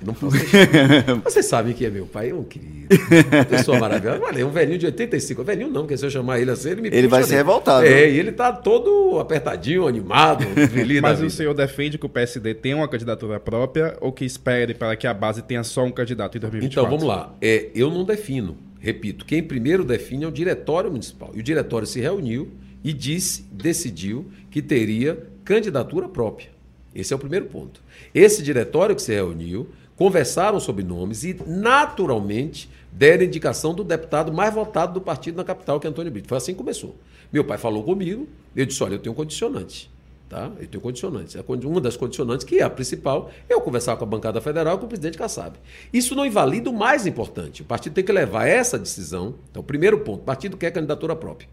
Speaker 3: Não posso. Vocês sabem que é meu pai, é um querido. Uma pessoa maravilhosa. Olha, é um velhinho de 85. Velhinho não, porque se eu chamar ele assim, ele me
Speaker 1: Ele vai se
Speaker 3: nele.
Speaker 1: revoltar,
Speaker 3: É,
Speaker 1: viu?
Speaker 3: e ele tá todo apertadinho, animado, feliz
Speaker 2: Mas o senhor defende que o PSD tenha uma candidatura própria ou que espere para que a base tenha só um candidato em 2024?
Speaker 3: Então, vamos lá. É, eu não defino. Repito, quem primeiro define é o diretório municipal. E o diretório se reuniu e disse, decidiu que teria candidatura própria. Esse é o primeiro ponto. Esse diretório que se reuniu, conversaram sobre nomes e, naturalmente, deram indicação do deputado mais votado do partido na capital, que é Antônio Brito. Foi assim que começou. Meu pai falou comigo, eu disse: olha, eu tenho condicionante. Tá? Eu tenho condicionantes. É uma das condicionantes, que é a principal, é eu conversar com a bancada federal e com o presidente Kassab. Isso não invalida o mais importante. O partido tem que levar essa decisão. Então, primeiro ponto: o partido quer candidatura própria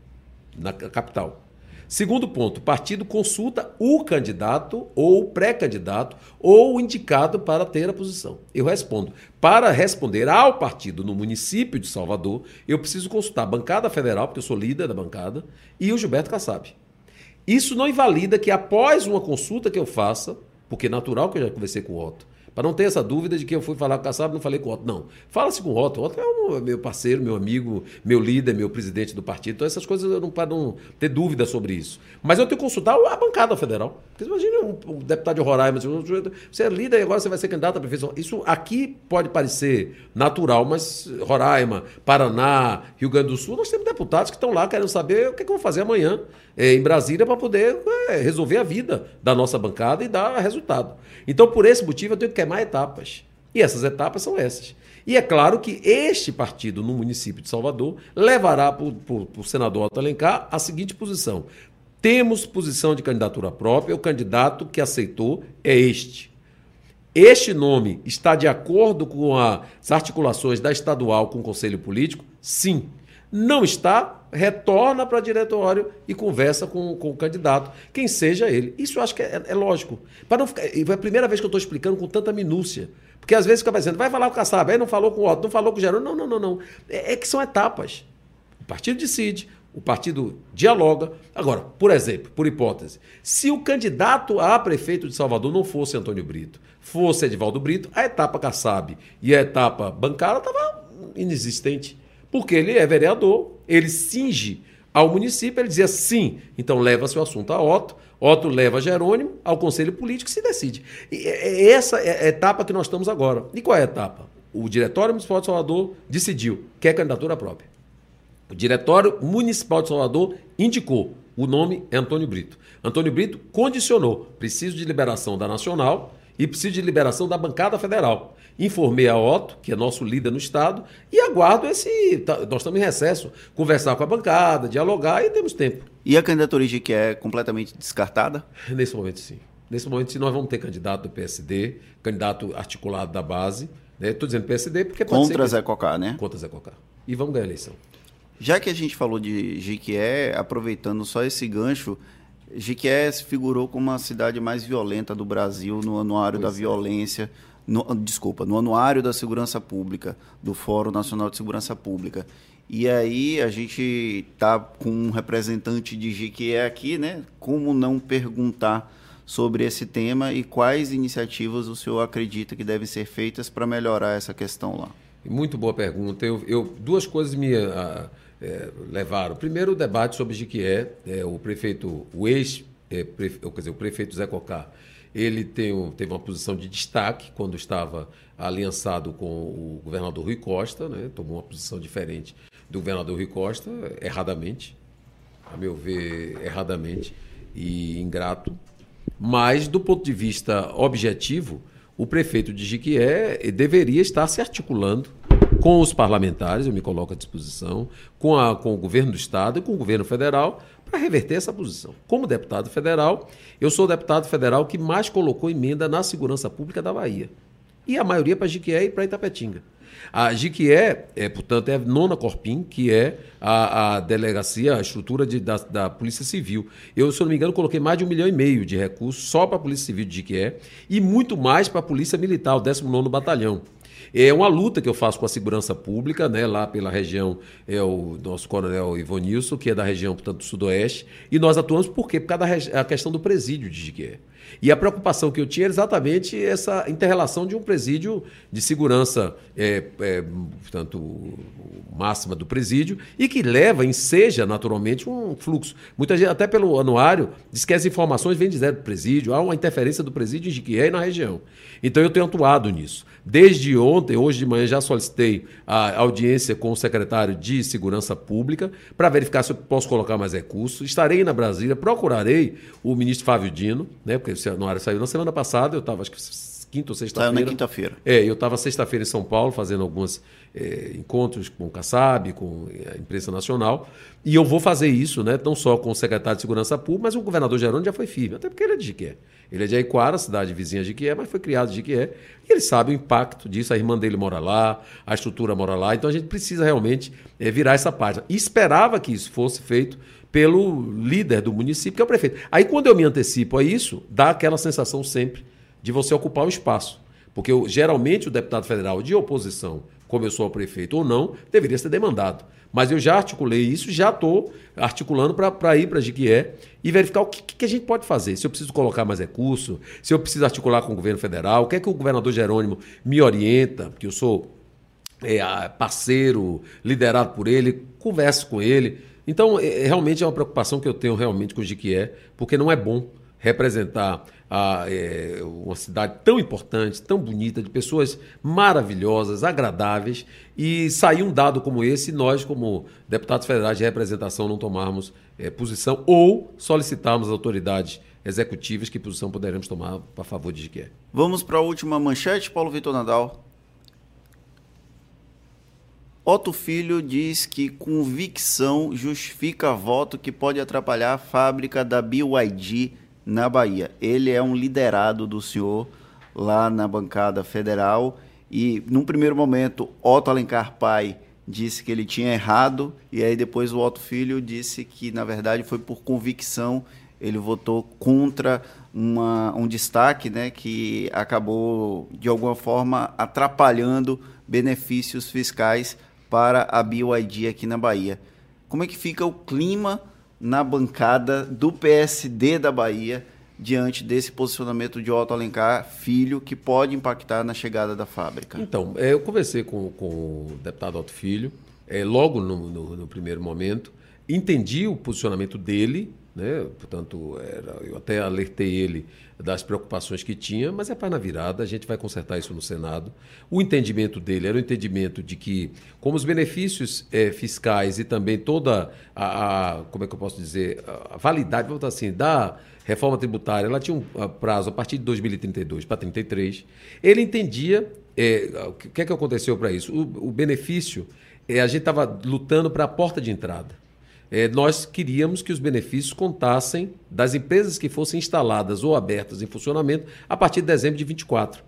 Speaker 3: na capital. Segundo ponto, o partido consulta o candidato ou pré-candidato ou indicado para ter a posição. Eu respondo. Para responder ao partido no município de Salvador, eu preciso consultar a bancada federal, porque eu sou líder da bancada, e o Gilberto Kassab. Isso não invalida que após uma consulta que eu faça, porque é natural que eu já conversei com o Otto, para não ter essa dúvida de que eu fui falar com o Kassab não falei com o Otto. Não. Fala-se com o Otto. O Otto é um, meu parceiro, meu amigo, meu líder, meu presidente do partido. Então, essas coisas eu não para não ter dúvida sobre isso. Mas eu tenho que consultar a bancada federal. Porque imagina um, um deputado de Roraima, você é líder e agora você vai ser candidato a prefeitura. Isso aqui pode parecer natural, mas Roraima, Paraná, Rio Grande do Sul, nós temos deputados que estão lá querendo saber o que, é que eu vou fazer amanhã é, em Brasília para poder é, resolver a vida da nossa bancada e dar resultado. Então, por esse motivo, eu tenho que queimar etapas. E essas etapas são essas. E é claro que este partido no município de Salvador levará para o senador Otto Alencar a seguinte posição. Temos posição de candidatura própria, o candidato que aceitou é este. Este nome está de acordo com as articulações da estadual com o Conselho Político? Sim. Não está? Retorna para diretório e conversa com, com, o candidato, quem seja ele. Isso eu acho que é, é lógico. Para não ficar, é a primeira vez que eu estou explicando com tanta minúcia. Porque às vezes fica pensando, vai falar com o Kassab, aí não falou com o Otto, não falou com o Geraldo. Não, não, não, não. É, é que são etapas. O partido decide, o partido dialoga. Agora, por exemplo, por hipótese, se o candidato a prefeito de Salvador não fosse Antônio Brito, fosse Edivaldo Brito, a etapa Kassab e a etapa bancária estava inexistente. Porque ele é vereador, ele cinge ao município, ele dizia sim, então leva-se o assunto a Otto, Otto leva Jerônimo ao Conselho Político e se decide. E essa é a etapa que nós estamos agora. E qual é a etapa? O Diretório Municipal de Salvador decidiu, quer candidatura própria. O Diretório Municipal de Salvador indicou, o nome é Antônio Brito. Antônio Brito condicionou, preciso de liberação da Nacional e preciso de liberação da bancada federal. Informei a Otto, que é nosso líder no Estado, e aguardo esse. Tá, nós estamos em recesso, conversar com a bancada, dialogar e temos tempo.
Speaker 1: E a candidatura de que é completamente descartada?
Speaker 3: Nesse momento, sim. Nesse momento, sim, nós vamos ter candidato do PSD, candidato articulado da base. Estou né? dizendo PSD porque
Speaker 1: pode Contra Zé Cocá, né?
Speaker 3: Contra Zé Cocá. E vamos ganhar a eleição.
Speaker 1: Já que a gente falou de Jiquié, aproveitando só esse gancho, Jiquié se figurou como a cidade mais violenta do Brasil no Anuário pois da é. Violência, no, desculpa, no Anuário da Segurança Pública, do Fórum Nacional de Segurança Pública. E aí a gente tá com um representante de Jiquié aqui, né? Como não perguntar sobre esse tema e quais iniciativas o senhor acredita que devem ser feitas para melhorar essa questão lá?
Speaker 3: Muito boa pergunta. Eu, eu duas coisas me uh, é, levaram. Primeiro, o debate sobre Jiquié. É, o prefeito, o ex, é, prefe, quer dizer, o prefeito Zé Cocá, ele tem, teve uma posição de destaque quando estava aliançado com o governador Rui Costa, né? tomou uma posição diferente do governador Rui Costa, erradamente, a meu ver, erradamente e ingrato. Mas, do ponto de vista objetivo, o prefeito de Jiquié deveria estar se articulando com os parlamentares, eu me coloco à disposição, com, a, com o governo do Estado e com o governo federal, para reverter essa posição. Como deputado federal, eu sou o deputado federal que mais colocou emenda na segurança pública da Bahia. E a maioria para Jiquié e para Itapetinga. A Jiquié, é, portanto, é a nona Corpim, que é a, a delegacia, a estrutura de, da, da, Polícia Civil. Eu, se eu não me engano, coloquei mais de um milhão e meio de recursos só para a Polícia Civil de Jiquié e muito mais para a Polícia Militar, o 19º Batalhão. É uma luta que eu faço com a segurança pública, né, lá pela região, é o nosso coronel Ivonilson, que é da região, portanto, do Sudoeste, e nós atuamos por quê? Por causa da questão do presídio de Jiquié. E a preocupação que eu tinha era exatamente essa interrelação de um presídio de segurança, é, é, portanto, máxima do presídio, e que leva, enseja naturalmente um fluxo. Muita gente, até pelo anuário, diz que as informações vêm direto do presídio, há uma interferência do presídio em Jiquié e na região. Então eu tenho atuado nisso. Desde ontem, hoje de manhã, já solicitei a audiência com o secretário de Segurança Pública para verificar se eu posso colocar mais recursos. Estarei na Brasília, procurarei o ministro Fábio Dino, né, porque o Anuário saiu na semana passada, eu estava, acho que quinta ou sexta-feira.
Speaker 1: Saiu na quinta-feira.
Speaker 3: É, eu estava sexta-feira em São Paulo fazendo alguns é, encontros com o Kassab, com a imprensa nacional, e eu vou fazer isso, né, não só com o secretário de Segurança Pública, mas o governador Gerônimo já foi firme, até porque ele é de Jiquié. Ele é de Aiquara, cidade vizinha de Jiquié, mas foi criado de Jiquié, e ele sabe o impacto disso, a irmã dele mora lá, a estrutura mora lá, então a gente precisa realmente é, virar essa página. E esperava que isso fosse feito pelo líder do município, que é o prefeito. Aí quando eu me antecipo a isso, dá aquela sensação sempre de você ocupar o espaço. Porque geralmente o deputado federal de oposição, como eu sou o prefeito ou não, deveria ser demandado. Mas eu já articulei isso, já estou articulando para ir para Jiquié e verificar o que, que, a gente pode fazer. Se eu preciso colocar mais recurso, se eu preciso articular com o governo federal, o que é que o governador Jerônimo me orienta, porque eu sou é, parceiro, liderado por ele, converso com ele. Então, é, realmente é uma preocupação que eu tenho realmente com o Jiquié, porque não é bom representar a, é, uma cidade tão importante, tão bonita, de pessoas maravilhosas, agradáveis, e sair um dado como esse, nós, como deputados federais de representação, não tomarmos é, posição ou solicitarmos autoridades executivas que posição poderemos tomar a favor de Jiqué.
Speaker 1: Vamos para a última manchete, Paulo Vitor Nadal. Otto Filho diz que convicção justifica voto que pode atrapalhar a fábrica da BYD na Bahia. Ele é um liderado do senhor lá na bancada federal e num primeiro momento Otto Alencar pai disse que ele tinha errado e aí depois o Otto Filho disse que na verdade foi por convicção ele votou contra uma, um destaque né, que acabou de alguma forma atrapalhando benefícios fiscais para a BYD aqui na Bahia. Como é que fica o clima na bancada do PSD da Bahia diante desse posicionamento de Otto Alencar, filho, que pode impactar na chegada da fábrica?
Speaker 3: Então, é, eu conversei com, com o deputado Otto Filho, é, logo no, no, no primeiro momento, entendi o posicionamento dele, né? portanto, era, eu até alertei ele das preocupações que tinha, mas é para na virada, a gente vai consertar isso no Senado. O entendimento dele era o entendimento de que, como os benefícios é, fiscais e também toda a, a, como é que eu posso dizer, a validade, vamos assim, da reforma tributária, ela tinha um prazo a partir de 2032 para 33, ele entendia, é, o que é que aconteceu para isso? O, o benefício, é, a gente estava lutando para a porta de entrada é, nós queríamos que os benefícios contassem das empresas que fossem instaladas ou abertas em funcionamento a partir de dezembro de 24.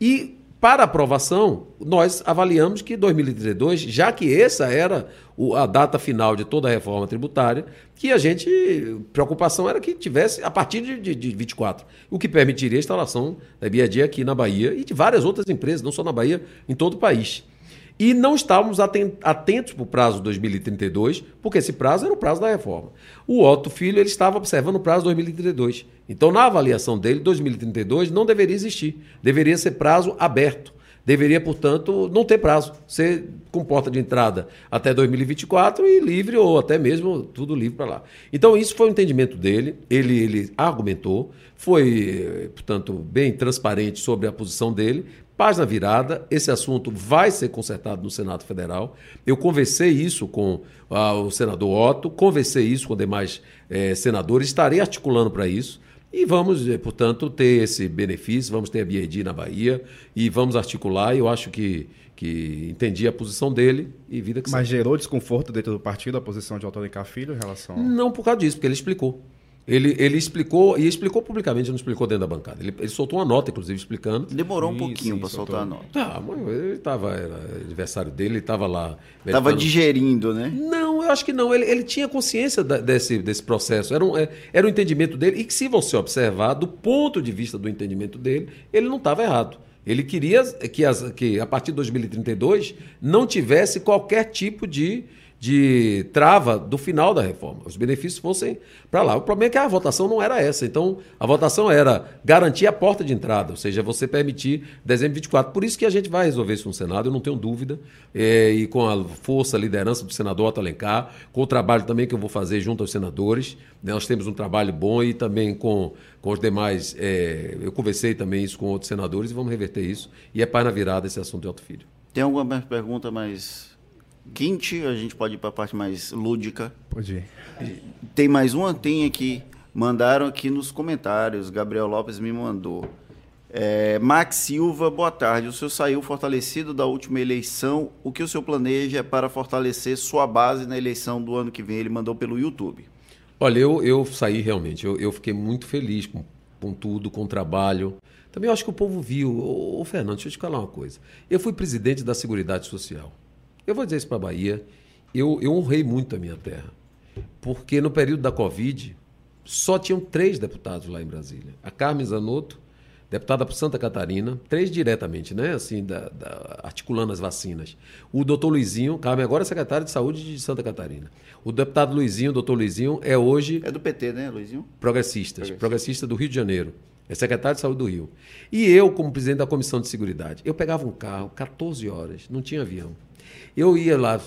Speaker 3: E para aprovação, nós avaliamos que 2032, já que essa era a data final de toda a reforma tributária, que a gente, preocupação era que tivesse a partir de, de, de 24, o que permitiria a instalação da BIAD aqui na Bahia e de várias outras empresas, não só na Bahia, em todo o país. E não estávamos atentos para o prazo 2032, porque esse prazo era o prazo da reforma. O Otto Filho ele estava observando o prazo 2032. Então, na avaliação dele, 2032 não deveria existir. Deveria ser prazo aberto. Deveria, portanto, não ter prazo. Ser com porta de entrada até 2024 e livre, ou até mesmo tudo livre para lá. Então, isso foi o entendimento dele. Ele, ele argumentou, foi, portanto, bem transparente sobre a posição dele, Página virada, esse assunto vai ser consertado no Senado Federal. Eu conversei isso com ah, o senador Otto, conversei isso com demais eh, senadores, estarei articulando para isso. E vamos, eh, portanto, ter esse benefício, vamos ter a BID na Bahia e vamos articular. Eu acho que, que entendi a posição dele e vida que
Speaker 2: Mas gerou desconforto dentro do partido a posição de Otto Alencar Filho em relação.
Speaker 3: Não por causa disso, porque ele explicou. Ele, ele explicou, e explicou publicamente, não explicou dentro da bancada. Ele, ele soltou uma nota, inclusive, explicando.
Speaker 1: Demorou um pouquinho para soltar a nota.
Speaker 3: Ah, ele estava, era aniversário dele, ele estava lá.
Speaker 1: Estava digerindo, né?
Speaker 3: Não, eu acho que não. Ele, ele tinha consciência da, desse, desse processo. Era um, é, era um entendimento dele, e que, se você observar, do ponto de vista do entendimento dele, ele não estava errado. Ele queria que, as, que a partir de 2032 não tivesse qualquer tipo de, de trava do final da reforma. Os benefícios fossem para lá. O problema é que a votação não era essa. Então, a votação era garantir a porta de entrada, ou seja, você permitir dezembro de 24. Por isso que a gente vai resolver isso no Senado, eu não tenho dúvida. É, e com a força, a liderança do senador Otto Alencar, com o trabalho também que eu vou fazer junto aos senadores. Né, nós temos um trabalho bom e também com, com os demais. É, eu conversei também isso com outros senadores e vamos reverter isso. E é paz na virada esse assunto de Alto Filho.
Speaker 1: Tem alguma pergunta mais quente, a gente pode ir para a parte mais lúdica.
Speaker 2: Pode ir.
Speaker 1: Tem mais uma? Tem aqui. Mandaram aqui nos comentários. Gabriel Lopes me mandou. É, Max Silva, boa tarde. O senhor saiu fortalecido da última eleição. O que o senhor planeja para fortalecer sua base na eleição do ano que vem? Ele mandou pelo YouTube.
Speaker 3: Olha, eu, eu saí realmente. Eu, eu fiquei muito feliz com, com tudo, com o trabalho. Também acho que o povo viu. Ô, ô Fernando, deixa eu te falar uma coisa. Eu fui presidente da Seguridade Social. Eu vou dizer isso para a Bahia. Eu, eu honrei muito a minha terra. Porque no período da Covid, só tinham três deputados lá em Brasília. A Carmen Zanotto, deputada por Santa Catarina, três diretamente, né? Assim, da, da, articulando as vacinas. O doutor Luizinho, Carmen agora é secretário de saúde de Santa Catarina. O deputado Luizinho, doutor Luizinho, é hoje.
Speaker 1: É do PT, né, Luizinho?
Speaker 3: Progressistas. Progressista, progressista do Rio de Janeiro. É secretário de saúde do Rio. E eu, como presidente da comissão de seguridade, eu pegava um carro, 14 horas, não tinha avião. Eu ia lá,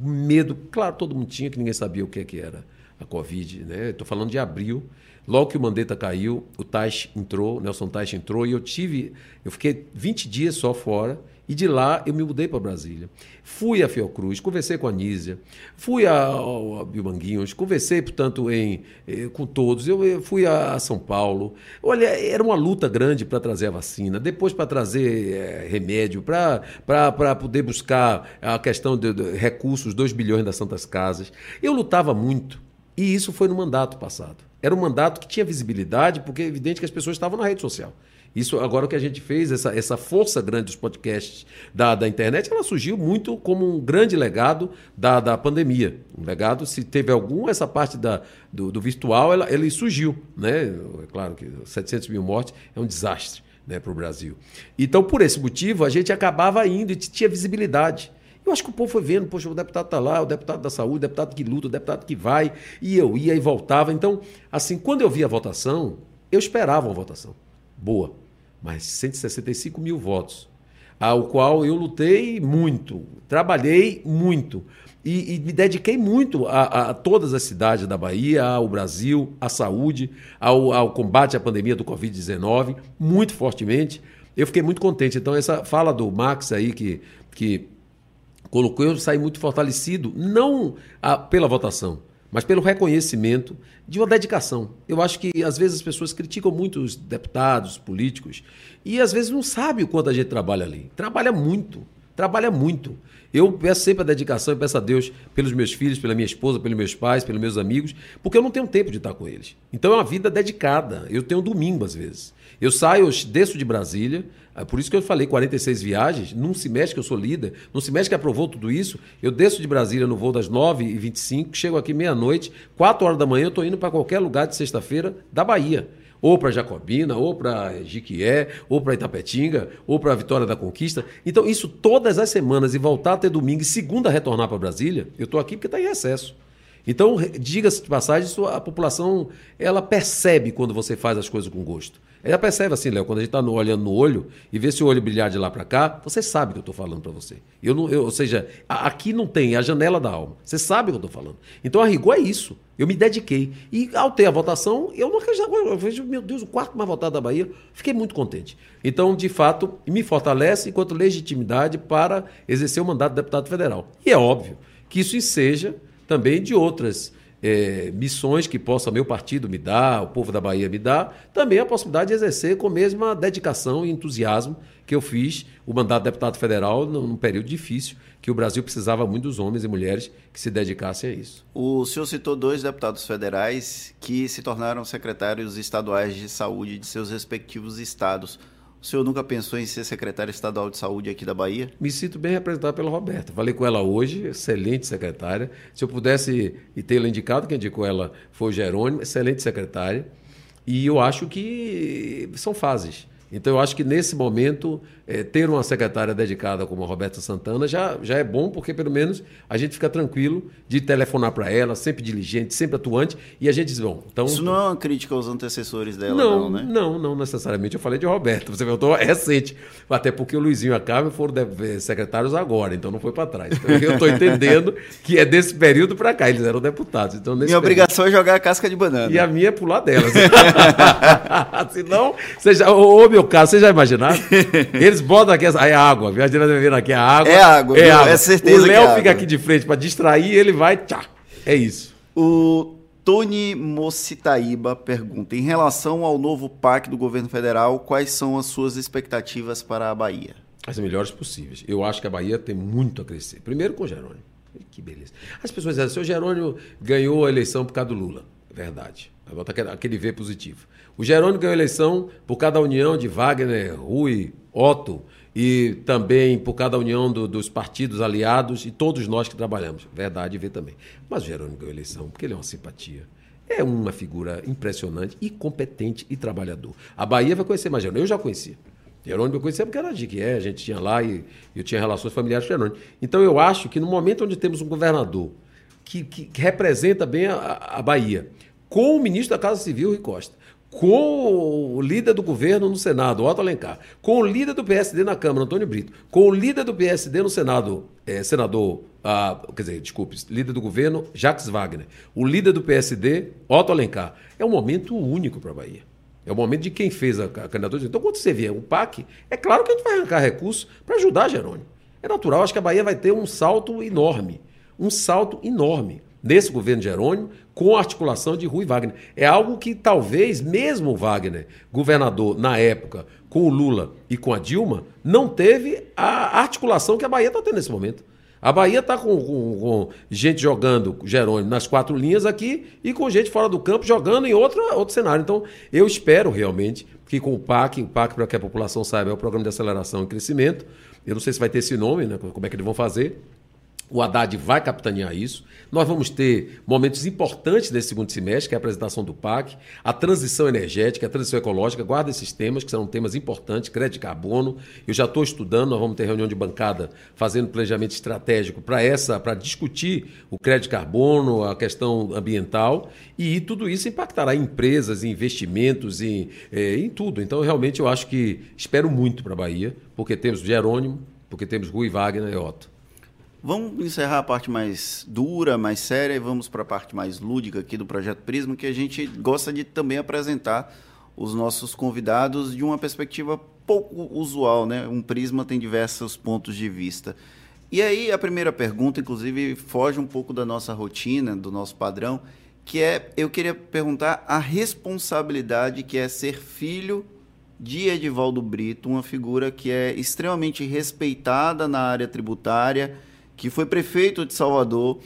Speaker 3: medo, claro, todo mundo tinha, que ninguém sabia o que, é que era a Covid. Né? Estou falando de abril. Logo que o Mandetta caiu, o Tais entrou, Nelson Tais entrou, e eu tive. Eu fiquei 20 dias só fora e de lá eu me mudei para Brasília. Fui a Fiocruz, conversei com a Nízia, fui a, a, Bilmanguinhos, conversei, portanto, em, eh, com todos. Eu, eu fui a, a, São Paulo. Olha, era uma luta grande para trazer a vacina, depois para trazer eh, remédio, para poder buscar a questão de, de recursos, 2 bilhões das Santas Casas. Eu lutava muito. E isso foi no mandato passado. Era um mandato que tinha visibilidade, porque é evidente que as pessoas estavam na rede social. Isso agora o que a gente fez, essa, essa força grande dos podcasts da, da internet, ela surgiu muito como um grande legado da, da pandemia. Um legado, se teve algum, essa parte da, do, do virtual, ela, ele surgiu. Né? É claro que 700 mil mortes é um desastre né, para o Brasil. Então, por esse motivo, a gente acabava indo e tinha visibilidade. Eu acho que o povo foi vendo, poxa, o deputado está lá, o deputado da saúde, o deputado que luta, o deputado que vai, e eu ia e voltava. Então, assim, quando eu via a votação, eu esperava uma votação boa, mas 165 mil votos, ao qual eu lutei muito, trabalhei muito e, e me dediquei muito a, a, todas as cidades da Bahia, ao Brasil, à saúde, ao, ao combate à pandemia do Covid-19, muito fortemente. Eu fiquei muito contente. Então, essa fala do Max aí que, que colocou, eu saí muito fortalecido, não a, pela votação, mas pelo reconhecimento de uma dedicação. Eu acho que às vezes as pessoas criticam muito os deputados, os políticos, e às vezes não sabem o quanto a gente trabalha ali. Trabalha muito, trabalha muito. Eu peço sempre a dedicação e peço a Deus pelos meus filhos, pela minha esposa, pelos meus pais, pelos meus amigos, porque eu não tenho tempo de estar com eles. Então é uma vida dedicada. Eu tenho domingo às vezes. Eu saio, desço de Brasília, é por isso que eu falei 46 viagens, num semestre que eu sou líder, num semestre que aprovou tudo isso, eu desço de Brasília no voo das 9h25, chego aqui meia-noite, 4 horas da manhã, eu estou indo para qualquer lugar de sexta-feira da Bahia ou para Jacobina, ou para Jiquié, ou para Itapetinga, ou para Vitória da Conquista. Então, isso todas as semanas e voltar até domingo e segunda retornar para Brasília, eu estou aqui porque está em recesso. Então, diga-se de passagem, a população ela percebe quando você faz as coisas com gosto. Ela percebe assim, Léo, quando a gente está olhando no olho e vê se o olho brilhar de lá para cá, você sabe o que eu estou falando para você. Eu não, eu, ou seja, aqui não tem, é a janela da alma. Você sabe o que eu estou falando. Então, a rigor é isso. Eu me dediquei. E ao ter a votação, eu não acredito. Eu vejo, meu Deus, o quarto mais votado da Bahia. Fiquei muito contente. Então, de fato, me fortalece enquanto legitimidade para exercer o mandato de deputado federal. E é óbvio que isso seja também de outras é, missões que possa meu partido me dar, o povo da Bahia me dar, também a possibilidade de exercer com a mesma dedicação e entusiasmo que eu fiz o mandato de deputado federal num período difícil, que o Brasil precisava muito dos homens e mulheres que se dedicassem a isso.
Speaker 1: O senhor citou dois deputados federais que se tornaram secretários estaduais de saúde de seus respectivos estados. O senhor nunca pensou em ser secretário estadual de saúde aqui da Bahia?
Speaker 3: Me sinto bem representado pela Roberta. Falei com ela hoje, excelente secretária. Se eu pudesse e tê-la indicado, quem indicou ela foi o Jerônimo, excelente secretária. E eu acho que são fases. Então, eu acho que nesse momento, é, ter uma secretária dedicada como a Roberta Santana já, já é bom, porque pelo menos a gente fica tranquilo de telefonar para ela, sempre diligente, sempre atuante, e a gente diz, bom, então...
Speaker 1: Isso não é uma crítica aos antecessores dela,
Speaker 3: não,
Speaker 1: não né?
Speaker 3: Não, não necessariamente. Eu falei de Roberta, você voltou recente. Até porque o Luizinho e a Carmen foram secretários agora, então não foi para trás. Então, eu estou entendendo que é desse período para cá, eles eram deputados. Então,
Speaker 1: minha
Speaker 3: período...
Speaker 1: obrigação é jogar a casca de banana.
Speaker 3: E a minha é pular delas. Senão, você já, ô, meu caso, você já imaginaram? Eles botam aqui, aí é água, gente vendo aqui a água.
Speaker 1: É água,
Speaker 3: é, água.
Speaker 1: é certeza.
Speaker 3: O Léo é fica aqui de frente para distrair, ele vai, tchá. É isso.
Speaker 1: O Tony Mocitaíba pergunta: em relação ao novo PAC do governo federal, quais são as suas expectativas para a Bahia?
Speaker 3: As melhores possíveis. Eu acho que a Bahia tem muito a crescer. Primeiro com o Jerônimo. Que beleza. As pessoas dizem, seu Jerônimo ganhou a eleição por causa do Lula. É verdade. Bota aquele V positivo. O Jerônimo ganhou a eleição por causa da união de Wagner, Rui, Otto e também por causa da união do, dos partidos aliados e todos nós que trabalhamos. Verdade, V também. Mas o Jerônimo ganhou a eleição porque ele é uma simpatia. É uma figura impressionante e competente e trabalhador. A Bahia vai conhecer mais Jerônimo. Eu já conhecia. Jerônimo eu conhecia porque era de que é, a gente tinha lá e eu tinha relações familiares com Jerônimo. Então eu acho que no momento onde temos um governador que, que, que representa bem a, a Bahia, com o ministro da Casa Civil, Rui Costa, com o líder do governo no Senado, Otto Alencar, com o líder do PSD na Câmara, Antônio Brito, com o líder do PSD no Senado, é, senador, ah, quer dizer, desculpe, líder do governo, Jacques Wagner, o líder do PSD, Otto Alencar. É um momento único para a Bahia. É o momento de quem fez a candidatura. Então, quando você vier o PAC, é claro que a gente vai arrancar recursos para ajudar Jerônimo. É natural, acho que a Bahia vai ter um salto enorme. Um salto enorme nesse governo de Jerônimo, com articulação de Rui Wagner. É algo que talvez mesmo Wagner, governador na época, com o Lula e com a Dilma, não teve a articulação que a Bahia está tendo nesse momento. A Bahia está com, com, com, gente jogando Jerônimo nas quatro linhas aqui e com gente fora do campo jogando em outro, outro cenário. Então, eu espero realmente que com o PAC, o PAC, para que a população saiba, é o Programa de Aceleração e Crescimento. Eu não sei se vai ter esse nome, né? como é que eles vão fazer, o Haddad vai capitanear isso. Nós vamos ter momentos importantes nesse segundo semestre, que é a apresentação do PAC, a transição energética, a transição ecológica. Guarda esses temas, que são temas importantes, crédito de carbono. Eu já estou estudando, nós vamos ter reunião de bancada fazendo planejamento estratégico para essa, para discutir o crédito de carbono, a questão ambiental. E tudo isso impactará em empresas, em investimentos, em, eh, em tudo. Então, realmente, eu acho que espero muito para a Bahia, porque temos Jerônimo, porque temos Rui Wagner e Otto.
Speaker 1: Vamos encerrar a parte mais dura, mais séria, e vamos para a parte mais lúdica aqui do Projeto Prisma, que a gente gosta de também apresentar os nossos convidados de uma perspectiva pouco usual, né? Um prisma tem diversos pontos de vista. E aí a primeira pergunta, inclusive, foge um pouco da nossa rotina, do nosso padrão, que é, eu queria perguntar a responsabilidade que é ser filho de Edivaldo Brito, uma figura que é extremamente respeitada na área tributária, que foi prefeito de Salvador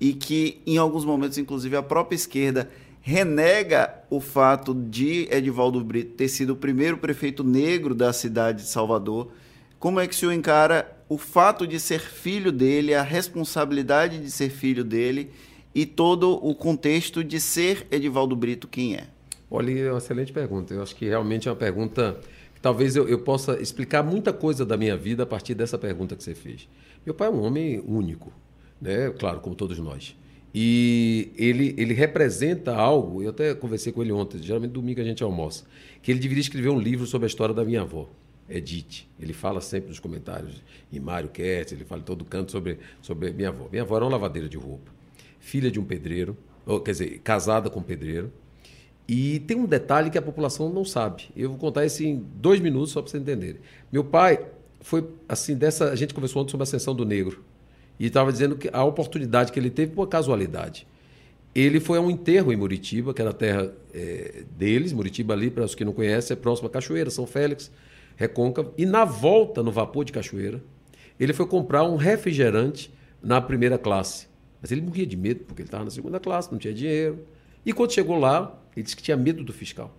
Speaker 1: e que, em alguns momentos, inclusive, a própria esquerda renega o fato de Edivaldo Brito ter sido o primeiro prefeito negro da cidade de Salvador. Como é que o senhor encara o fato de ser filho dele, a responsabilidade de ser filho dele e todo o contexto de ser Edivaldo Brito quem é?
Speaker 3: Olha, é uma excelente pergunta. Eu acho que realmente é uma pergunta que talvez eu, eu possa explicar muita coisa da minha vida a partir dessa pergunta que você fez. Meu pai é um homem único, né? claro, como todos nós. E ele, ele representa algo, eu até conversei com ele ontem, geralmente domingo a gente almoça, que ele deveria escrever um livro sobre a história da minha avó, Edith. Ele fala sempre nos comentários, em Mário Kertz, ele fala em todo canto sobre, sobre minha avó. Minha avó era uma lavadeira de roupa, filha de um pedreiro, ou, quer dizer, casada com um pedreiro. E tem um detalhe que a população não sabe. Eu vou contar isso em dois minutos só para vocês entenderem. Meu pai foi assim dessa. A gente conversou ontem sobre a ascensão do negro e estava dizendo que a oportunidade que ele teve por casualidade. Ele foi a um enterro em Muritiba, que era a terra é, deles. Muritiba ali, para os que não conhecem, é próximo a Cachoeira, São Félix, Recôncavo. E na volta, no vapor de Cachoeira, ele foi comprar um refrigerante na primeira classe. Mas ele morria de medo, porque ele estava na segunda classe, não tinha dinheiro. E quando chegou lá, ele disse que tinha medo do fiscal.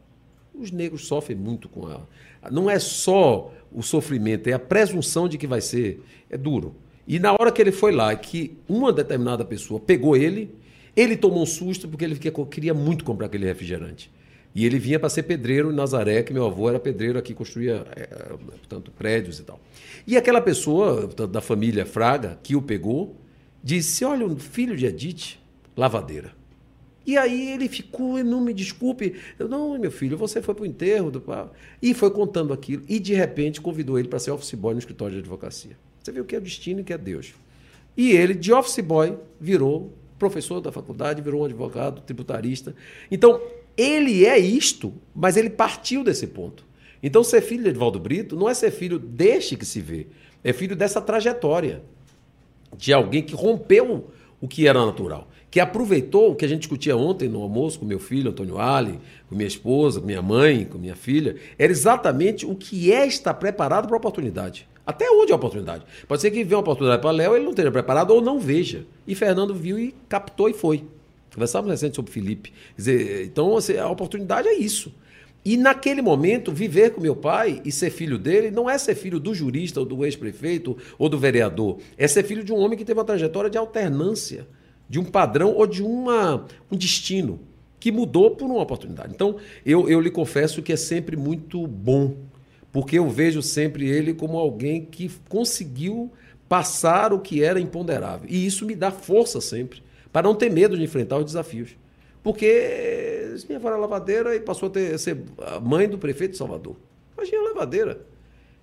Speaker 3: Os negros sofrem muito com ela. Não é só o sofrimento, é a presunção de que vai ser. É duro. E na hora que ele foi lá, que uma determinada pessoa pegou ele, ele tomou um susto porque ele queria muito comprar aquele refrigerante. E ele vinha para ser pedreiro em Nazaré, que meu avô era pedreiro aqui, construía, é, portanto, prédios e tal. E aquela pessoa, portanto, da família Fraga, que o pegou, disse: Olha, um filho de Edith, lavadeira. E aí ele ficou, não me desculpe. Eu, não, meu filho, você foi para o enterro do pai. E foi contando aquilo. E de repente convidou ele para ser office boy no escritório de advocacia. Você viu o que é o destino e o que é Deus. E ele, de office boy, virou professor da faculdade, virou um advogado, tributarista. Então, ele é isto, mas ele partiu desse ponto. Então, ser filho de Edvaldo Brito não é ser filho deste que se vê, é filho dessa trajetória de alguém que rompeu o que era natural que aproveitou o que a gente discutia ontem no almoço com meu filho, Antônio Ali, com minha esposa, com minha mãe, com minha filha, era exatamente o que é estar preparado para a oportunidade. Até onde é a oportunidade? Pode ser que venha uma oportunidade para Léo, ele não esteja preparado ou não veja. E Fernando viu e captou e foi. Conversávamos recente sobre Felipe. Dizer, então, assim, a oportunidade é isso. E naquele momento, viver com meu pai e ser filho dele não é ser filho do jurista ou do ex-prefeito ou do vereador. É ser filho de um homem que teve uma trajetória de alternância de um padrão ou de uma, um destino que mudou por uma oportunidade. Então, eu, eu lhe confesso que é sempre muito bom, porque eu vejo sempre ele como alguém que conseguiu passar o que era imponderável. E isso me dá força sempre, para não ter medo de enfrentar os desafios. Porque minha avó era lavadeira e passou a, ter, a ser mãe do prefeito de Salvador. Imagina a lavadeira.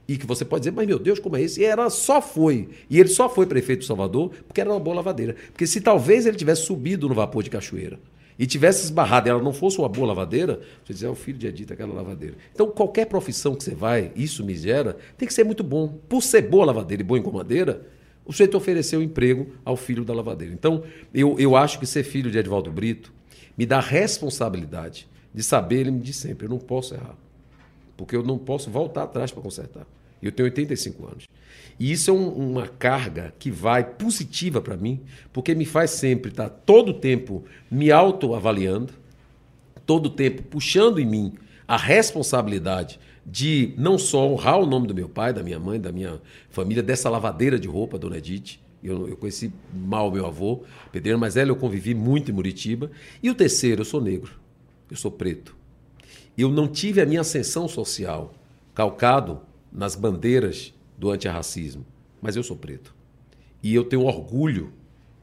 Speaker 3: E que você pode dizer, mas meu Deus, como é isso? E ela só foi. E ele só foi prefeito de Salvador porque era uma boa lavadeira. Porque se talvez ele tivesse subido no vapor de cachoeira e tivesse esbarrado e ela não fosse uma boa lavadeira, você dizer, é o filho de Edith, aquela lavadeira. Então, qualquer profissão que você vai, isso me gera, tem que ser muito bom. Por ser boa lavadeira e boa engomadeira, o sujeito ofereceu emprego ao filho da lavadeira. Então, eu, eu acho que ser filho de Edvaldo Brito me dá responsabilidade de saber, ele me diz sempre, eu não posso errar porque eu não posso voltar atrás para consertar. Eu tenho 85 anos. E isso é um, uma carga que vai positiva para mim, porque me faz sempre estar tá, todo o tempo me autoavaliando, todo o tempo puxando em mim a responsabilidade de não só honrar o nome do meu pai, da minha mãe, da minha família, dessa lavadeira de roupa, Dona Edith. Eu, eu conheci mal meu avô, pedreiro, mas ela eu convivi muito em Muritiba. E o terceiro, eu sou negro, eu sou preto eu não tive a minha ascensão social calcado nas bandeiras do antirracismo, mas eu sou preto. E eu tenho orgulho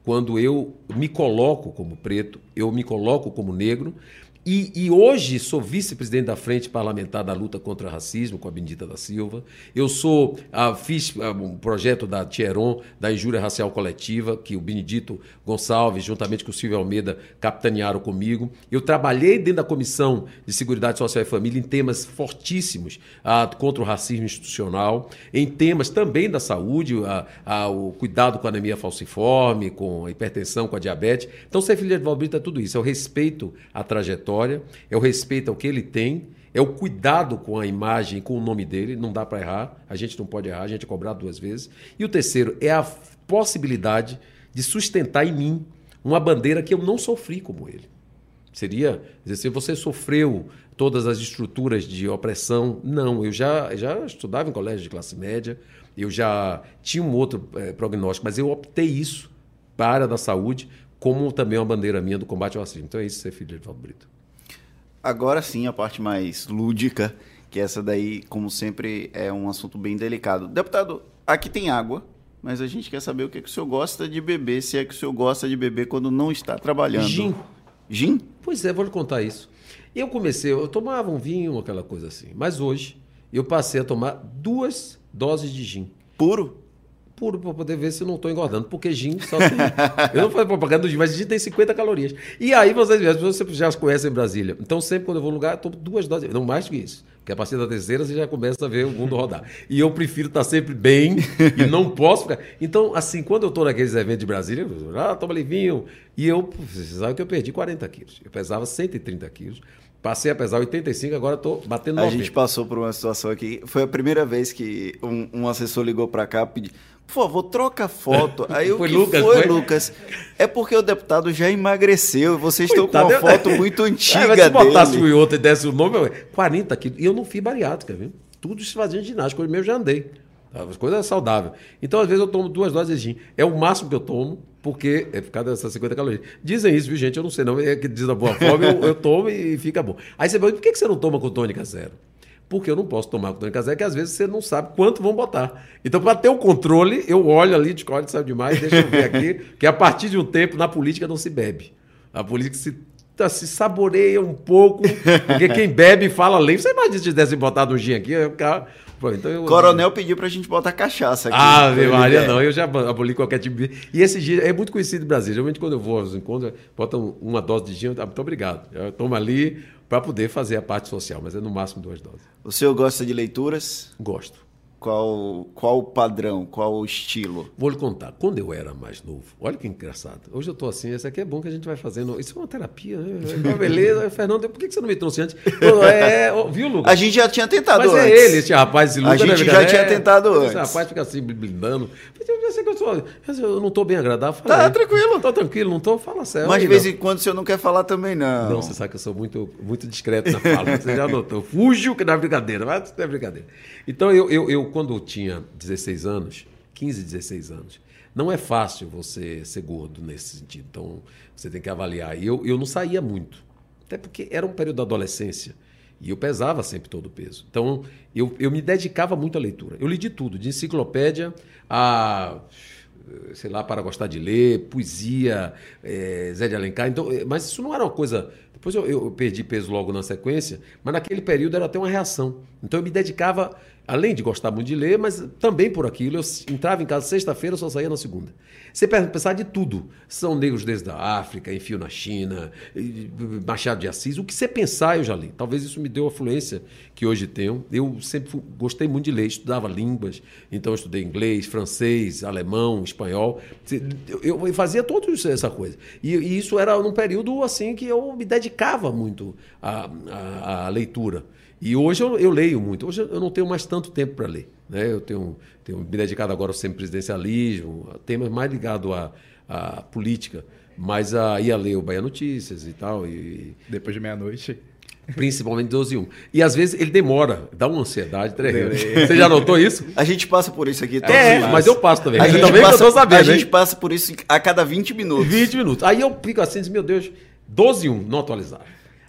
Speaker 3: quando eu me coloco como preto, eu me coloco como negro, e, e, hoje sou vice-presidente da Frente Parlamentar da Luta contra o Racismo, com a Bendita da Silva. Eu sou ah, fiz ah, um projeto da Tieron, da Injúria Racial Coletiva, que o Benedito Gonçalves, juntamente com o Silvio Almeida, capitanearam comigo. Eu trabalhei dentro da Comissão de Seguridade Social e Família em temas fortíssimos ah, contra o racismo institucional, em temas também da saúde, o cuidado com a anemia falciforme, com a hipertensão, com a diabetes. Então, ser filho de Valbrita é tudo isso, é o respeito à trajetória história, é o respeito ao que ele tem, é o cuidado com a imagem, com o nome dele, não dá para errar, a gente não pode errar, a gente é cobrado duas vezes. E o terceiro é a possibilidade de sustentar em mim uma bandeira que eu não sofri como ele. Seria dizer, se você sofreu todas as estruturas de opressão, não, eu já, já estudava em colégio de classe média, eu já tinha um outro é, prognóstico, mas eu optei isso para a da saúde como também uma bandeira minha do combate ao racismo. Então é isso ser filho de Edvaldo Brito.
Speaker 1: Agora sim, a parte mais lúdica, que essa daí, como sempre, é um assunto bem delicado. Deputado, aqui tem água, mas a gente quer saber o que, é que o senhor gosta de beber, se é que o senhor gosta de beber quando não está trabalhando.
Speaker 3: Gin.
Speaker 1: Gin?
Speaker 3: Pois é, vou lhe contar isso. Eu comecei, eu tomava um vinho, aquela coisa assim, mas hoje eu passei a tomar duas doses de gin.
Speaker 1: Puro?
Speaker 3: Puro para poder ver se não estou engordando, porque gin só tem. eu não faço propaganda do gin, mas gin tem 50 calorias. E aí vocês, as pessoas já as conhecem em Brasília. Então sempre quando eu vou no lugar, eu tomo duas doses, não mais que isso. Porque a partir da terceira você já começa a ver o mundo rodar. E eu prefiro estar sempre bem e não posso ficar. Então, assim, quando eu estou naqueles eventos de Brasília, eu, ah, toma ali vinho. E eu, você sabe que eu perdi 40 quilos. Eu pesava 130 quilos. Passei a pesar 85, agora estou batendo 90.
Speaker 1: A gente passou por uma situação aqui. Foi a primeira vez que um, um assessor ligou para cá pediu por favor, troca a foto. Aí o foi que Lucas, foi, foi, Lucas? É porque o deputado já emagreceu e vocês Coitado, estão com uma foto muito antiga é, se
Speaker 3: botasse o outro e desse o nome, 40 quilos. E eu não fiz bariátrica, viu? Tudo se fazia ginástica, hoje mesmo já andei. As coisas saudáveis. Então, às vezes, eu tomo duas doses de gin. É o máximo que eu tomo. porque é por causa dessas 50 calorias. Dizem isso, viu, gente? Eu não sei, não. É que diz da boa forma, eu, eu tomo e fica bom. Aí você pergunta, por que você não toma com tônica zero? Porque eu não posso tomar com tônica zero, que às vezes você não sabe quanto vão botar. Então, para ter o controle, eu olho ali, de sabe demais, deixa eu ver aqui, que a partir de um tempo, na política não se bebe. A política se tá, se saboreia um pouco, porque quem bebe fala além. Você imagina se tivesse botado um gin aqui, eu ficava...
Speaker 1: Então eu... Coronel pediu pra gente botar cachaça aqui.
Speaker 3: Ah, Maria, não. Eu já aboli qualquer tipo de. E esse gin é muito conhecido no Brasil. Geralmente, quando eu vou aos encontros, botam uma dose de gin. Eu, ah, muito obrigado. Eu tomo ali para poder fazer a parte social, mas é no máximo duas doses.
Speaker 1: O senhor gosta de leituras?
Speaker 3: Gosto.
Speaker 1: Qual, qual o padrão, qual o estilo?
Speaker 3: Vou lhe contar. Quando eu era mais novo, olha que engraçado. Hoje eu estou assim, isso aqui é bom que a gente vai fazendo. Isso é uma terapia, né? É uma beleza. Fernando, por que você não me trouxe antes? É, viu, Lucas?
Speaker 1: A gente já tinha tentado
Speaker 3: Mas
Speaker 1: é antes.
Speaker 3: é ele, esse rapaz, esse
Speaker 1: Lucas. A gente já tinha tentado antes. Esse
Speaker 3: rapaz fica assim, blindando. Eu, não estou bem agradável.
Speaker 1: Tá, tranquilo.
Speaker 3: Estou tranquilo, não estou? Fala sério.
Speaker 1: Mas de vez em quando o senhor não quer falar também, não.
Speaker 3: Não, você sabe que eu sou muito, muito discreto na fala. Você já notou. Fujo que não é brincadeira, mas não é brincadeira. Então, eu, eu, eu quando tinha 16 anos, 15, 16 anos. Não é fácil você ser gordo nesse sentido. Então, você tem que avaliar. E eu, eu não saía muito. Até porque era um período da adolescência. E eu pesava sempre todo o peso. Então, eu, eu me dedicava muito à leitura. Eu li de tudo, de enciclopédia a sei lá, para gostar de ler, poesia, é, Zé de Alencar. Então, eh, mas isso não era uma coisa. Depois eu, eu, perdi peso logo na sequência, mas naquele período era até uma reação. Então eu me dedicava além de gostar muito de ler, mas também por aquilo. Eu entrava em casa sexta-feira, só saía na segunda. Você pensar de tudo. São negros desde a África, Enfio na China, Machado de Assis. O que você pensar, eu já li. Talvez isso me deu a fluência que hoje tenho. Eu sempre gostei muito de ler, estudava línguas. Então, estudei inglês, francês, alemão, espanhol. Eu fazia toda essa coisa. E, isso era num período assim que eu me dedicava muito à, à, à leitura. E hoje eu, eu, leio muito. Hoje eu não tenho mais tanto tempo para ler. Né? Eu tenho, tenho me dedicado agora ao semipresidencialismo, temas mais ligados à, à política. Mas a ler o Bahia Notícias e tal. E...
Speaker 2: Depois de meia-noite.
Speaker 3: Principalmente 12 e 1. E às vezes ele demora, dá uma ansiedade tremenda. Você já notou isso?
Speaker 1: A gente passa por isso aqui
Speaker 3: todos É, mas eu passo também.
Speaker 1: A gente, também passa, sabendo, a gente passa por isso a cada 20 minutos.
Speaker 3: 20 minutos. Aí eu fico assim, meu Deus, 12 e 1, não atualizar.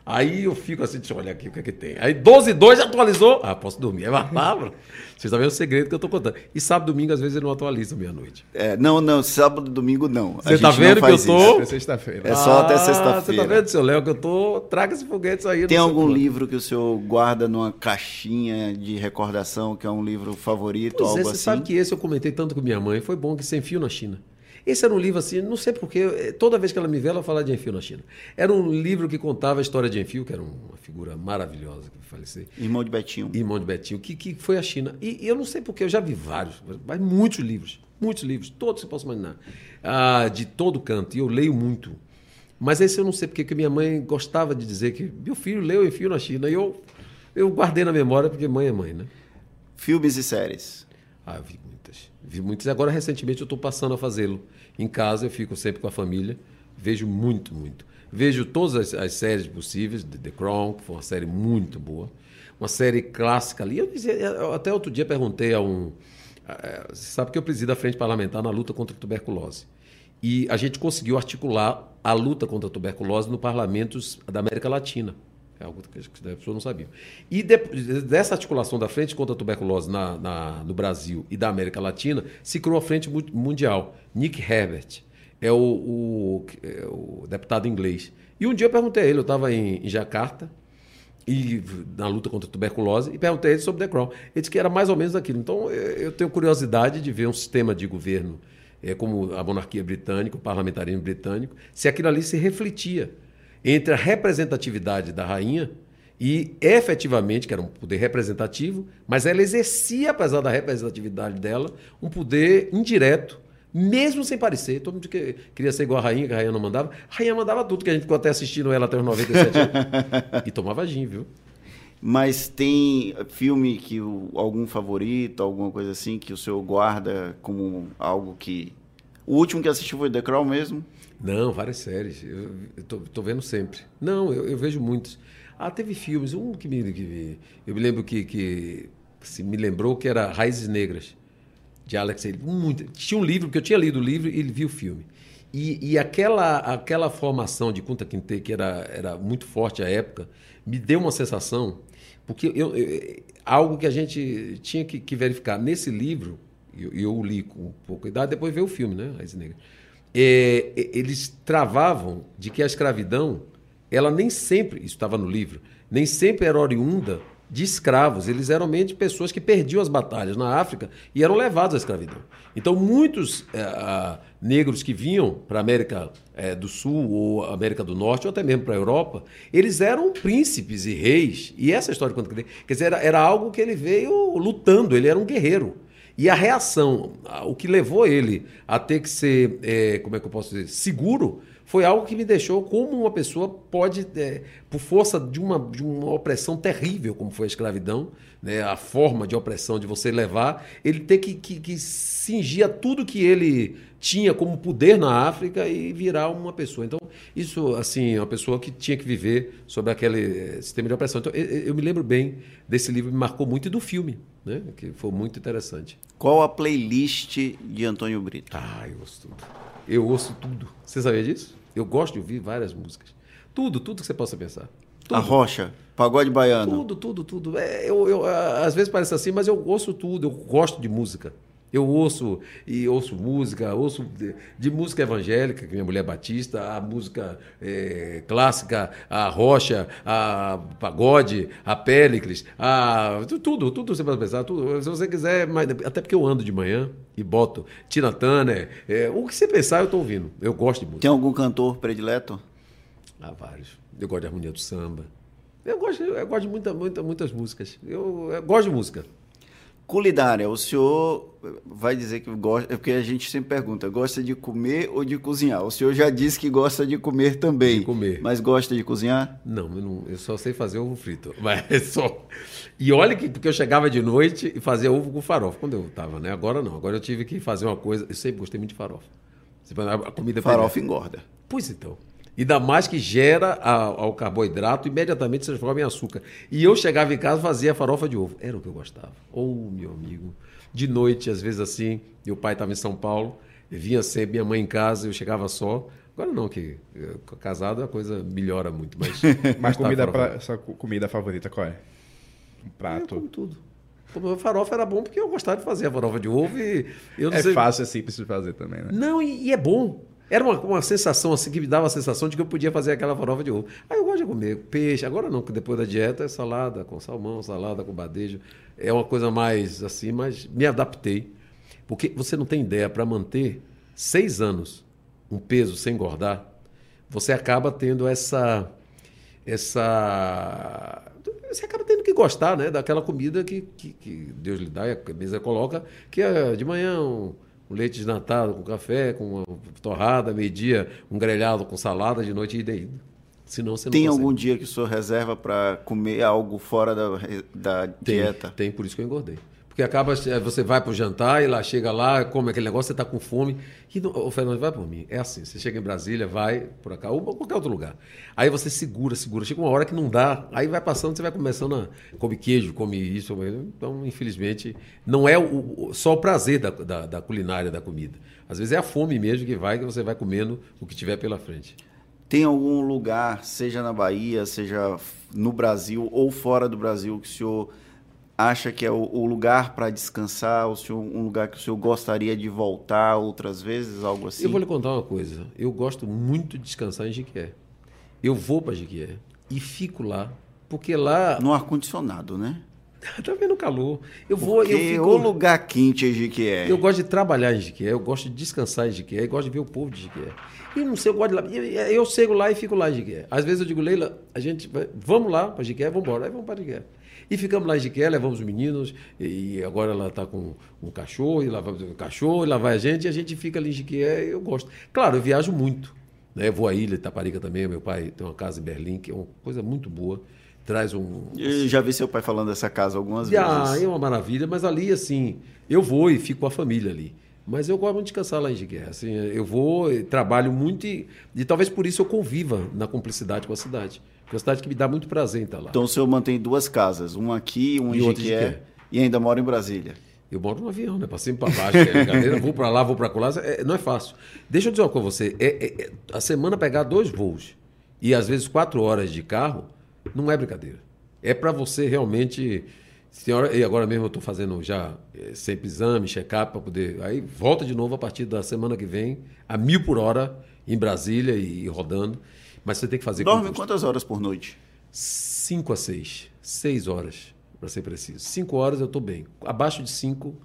Speaker 3: Aí eu fico assim, deixa eu olhar aqui o que é que tem. Aí 12 e 2 atualizou. Ah, posso dormir. É uma palavra. Vocês estão vendo o segredo que eu estou contando. E sábado e domingo, às vezes, ele não atualiza meia-noite.
Speaker 1: É, não, não, sábado e domingo não.
Speaker 3: Você está vendo que eu estou.
Speaker 2: É sexta-feira.
Speaker 1: É só ah, até sexta-feira. Você
Speaker 3: está vendo, seu Léo, que eu estou. Traga esse foguete aí.
Speaker 1: Tem algum livro que o senhor guarda numa caixinha de recordação, que é um livro favorito, pois é, algo é, você assim?
Speaker 3: sabe que esse eu comentei tanto com minha mãe. Foi bom que sem fio na China. Esse era um livro assim, não sei porquê, eh, toda vez que ela me vê, ela fala de Enfio na China. Era um livro que contava a história de Enfio, que era uma figura maravilhosa que faleceu.
Speaker 1: Irmão de Betinho.
Speaker 3: Irmão de Betinho, que, que foi a China. E, e eu não sei porquê, eu já vi vários, mas muitos livros, muitos livros, todos você possa imaginar, ah, de todo canto, e eu leio muito. Mas esse eu não sei porque, que minha mãe gostava de dizer que meu filho leu Enfio na China, e eu, eu guardei na memória, porque mãe é mãe, né?
Speaker 1: Filmes e séries.
Speaker 3: Ah, muitas. Vi muitas. Agora, recentemente, eu estou passando a fazê-lo. Em casa eu fico sempre com a família, vejo muito, muito. Vejo todas as, as séries possíveis, The Crown, que foi uma série muito boa, uma série clássica ali. Eu, eu até outro dia perguntei a um. Você sabe que eu presido a frente parlamentar na luta contra a tuberculose. E a gente conseguiu articular a luta contra a tuberculose no parlamentos da América Latina. É algo que as pessoas não sabiam. E de, dessa articulação da Frente contra a Tuberculose na, na, no Brasil e da América Latina, se criou a Frente Mundial. Nick Herbert é o, o, é o deputado inglês. E um dia eu perguntei a ele, eu estava em, em Jacarta, e na luta contra a tuberculose e perguntei a ele sobre The Crown. Ele disse que era mais ou menos aquilo. Então eu tenho curiosidade de ver um sistema de governo é, como a monarquia britânica, o parlamentarismo britânico, se aquilo ali se refletia entre a representatividade da rainha e efetivamente, que era um poder representativo, mas ela exercia, apesar da representatividade dela, um poder indireto, mesmo sem parecer. Todo mundo queria ser igual a rainha, que a rainha não mandava. A rainha mandava tudo, que a gente ficou até assistindo ela até os 97 anos. e tomava gin, viu?
Speaker 1: Mas tem filme que o, algum favorito, alguma coisa assim, que o senhor guarda como algo que. O último que assistiu foi The Crown mesmo?
Speaker 3: Não, várias séries. Eu estou vendo sempre. Não, eu, eu, vejo muitos. Ah, teve filmes. Um que me. Que, eu me lembro que, que se me lembrou que era Raízes Negras, de Alex Muito, tinha um livro, que eu tinha lido o livro e ele viu o filme. E, e aquela, aquela formação de Kunta Kinte, que era, era muito forte à época, me deu uma sensação, porque eu, eu algo que a gente tinha que, que verificar. Nesse livro, eu, eu li com pouca idade, depois veio o filme, né? Raiz Negra. É, eles travavam de que a escravidão, ela nem sempre, isso estava no livro, nem sempre era oriunda de escravos. Eles eram mente pessoas que perdiam as batalhas na África e eram levados à escravidão. Então, muitos é, negros que vinham para a América é, do Sul ou América do Norte, ou até mesmo para a Europa, eles eram príncipes e reis. E essa história, quer dizer, era, era algo que ele veio lutando, ele era um guerreiro. E a reação, o que levou ele a ter que ser, é, como é que eu posso dizer, seguro, foi algo que me deixou como uma pessoa pode, é, por força de uma, de uma opressão terrível, como foi a escravidão, né, a forma de opressão de você levar, ele ter que, que, que cingir a tudo que ele tinha como poder na África e virar uma pessoa. Então, isso, assim, é uma pessoa que tinha que viver sobre aquele é, sistema de opressão. Então, eu, eu me lembro bem desse livro, me marcou muito, e do filme, né, que foi muito interessante.
Speaker 1: Qual a playlist de Antônio Brito?
Speaker 3: Ah, eu ouço tudo. Eu ouço tudo. Você sabia disso? Eu gosto de ouvir várias músicas. Tudo, tudo que você possa pensar. Tudo.
Speaker 1: A rocha, pagode baiano.
Speaker 3: Tudo, tudo, tudo. É, eu, eu, às vezes parece assim, mas eu ouço tudo, eu gosto de música. Eu ouço e ouço música, ouço de, de música evangélica, que minha mulher é batista, a música é, clássica, a rocha, a pagode, a Péricles, a tudo, tudo você pode pensar, tudo. Se você quiser, mas, até porque eu ando de manhã e boto Tina Turner, é, o que você pensar eu estou ouvindo. Eu gosto de música.
Speaker 1: Tem algum cantor predileto?
Speaker 3: Há vários. Eu gosto de harmonia do samba. Eu gosto, eu gosto de muita, muita, muitas músicas. Eu, eu gosto de música.
Speaker 1: Culinária, o senhor vai dizer que gosta, é porque a gente sempre pergunta, gosta de comer ou de cozinhar? O senhor já disse que gosta de comer também.
Speaker 3: De comer.
Speaker 1: Mas gosta de cozinhar?
Speaker 3: Não, eu, não, eu só sei fazer ovo frito. Mas só. E olha que porque eu chegava de noite e fazia ovo com farofa quando eu estava, né? Agora não. Agora eu tive que fazer uma coisa. Eu sempre gostei muito de farofa. A comida
Speaker 1: farofa engorda.
Speaker 3: Pois então. Ainda mais que gera ao carboidrato, imediatamente se transforma em açúcar. E eu chegava em casa e fazia farofa de ovo. Era o que eu gostava. Ou, oh, meu amigo. De noite, às vezes assim, meu pai estava em São Paulo, vinha sempre minha mãe em casa, eu chegava só. Agora não, que eh, casado a coisa melhora muito. Mas,
Speaker 2: mas comida pra, sua comida favorita qual é? Um prato?
Speaker 3: Eu como tudo. A farofa era bom porque eu gostava de fazer a farofa de ovo e... Eu
Speaker 2: é sei... fácil, é simples de fazer também, né?
Speaker 3: Não, e, e é bom. Era uma, uma sensação assim que me dava a sensação de que eu podia fazer aquela farofa de ovo. Aí eu gosto de comer peixe, agora não, porque depois da dieta é salada com salmão, salada com badejo. É uma coisa mais assim, mas me adaptei. Porque você não tem ideia, para manter seis anos um peso sem engordar, você acaba tendo essa. essa você acaba tendo que gostar né, daquela comida que, que, que Deus lhe dá e a mesa coloca, que é de manhã um, um leite desnatado com café, com uma torrada, meio-dia, um grelhado com salada, de noite e ida.
Speaker 1: Senão você não Tem consegue. algum dia que o senhor reserva para comer algo fora da, da
Speaker 3: tem,
Speaker 1: dieta?
Speaker 3: Tem, por isso que eu engordei. Porque acaba, eh, você vai para o jantar e lá chega lá, come aquele negócio, você está com fome. E não, o Fernando vai por mim. É assim, você chega em Brasília, vai por cá, ou qualquer outro lugar. Aí você segura, segura. Chega uma hora que não dá, aí vai passando, você vai começando a comer queijo, come isso. Então, infelizmente, não é o, só o prazer da, da, da culinária, da comida. Às vezes é a fome mesmo que vai, que você vai comendo o que tiver pela frente.
Speaker 1: Tem algum lugar, seja na Bahia, seja no Brasil ou fora do Brasil, que o senhor acha que é o, o lugar para descansar, o senhor, um lugar que o senhor gostaria de voltar outras vezes, algo assim?
Speaker 3: Eu vou lhe contar uma coisa. Eu gosto muito de descansar em Jiquié. Eu vou para Jiquié e fico lá, porque lá...
Speaker 1: No ar-condicionado, né?
Speaker 3: tá vendo o calor. Eu
Speaker 1: porque
Speaker 3: vou... Eu
Speaker 1: fico... o lugar quente em Jiquié.
Speaker 3: Eu gosto de trabalhar em Jiquié, eu gosto de descansar em Jiquié, eu gosto de ver o povo de Jiquié. E não sei, eu gosto de lá. Eu, eu chego lá e fico lá em Jiquié. Às vezes eu digo, Leila, a gente vai... vamos lá para Jiquié, vamos embora. Aí vamos para Jiquié. E ficamos lá em Jiqué, levamos os meninos, e agora ela está com um cachorro, e lá vai o cachorro, e lá vai a gente, e a gente fica ali em Jiqué, eu gosto. Claro, eu viajo muito. Né? Eu vou à ilha de Itaparica também, meu pai tem uma casa em Berlim, que é uma coisa muito boa. Traz um.
Speaker 1: Eu já vi seu pai falando dessa casa algumas
Speaker 3: ah,
Speaker 1: vezes.
Speaker 3: É uma maravilha, mas ali, assim, eu vou e fico com a família ali. Mas eu gosto muito de descansar lá em Jiqué. Assim, eu vou, trabalho muito e, e talvez por isso eu conviva na cumplicidade com a cidade. É uma cidade que me dá muito prazer em estar lá.
Speaker 1: Então o senhor mantém duas casas, uma aqui, uma em Jiquié, e ainda mora em Brasília.
Speaker 3: Eu moro no avião, né? E pra baixo, é vou pra lá, vou pra lá. É, não é fácil. Deixa eu dizer uma coisa você. É, é, é, a semana pegar dois voos e às vezes quatro horas de carro, não é brincadeira. É para você realmente. Senhora, e agora mesmo eu estou fazendo já é, sempre exame, check-up para poder. Aí volta de novo a partir da semana que vem, a mil por hora, em Brasília e, e rodando. Mas você tem que fazer.
Speaker 1: Dorme quantas horas por noite?
Speaker 3: Cinco a seis. Seis horas para ser preciso. Cinco horas eu estou bem. Abaixo de cinco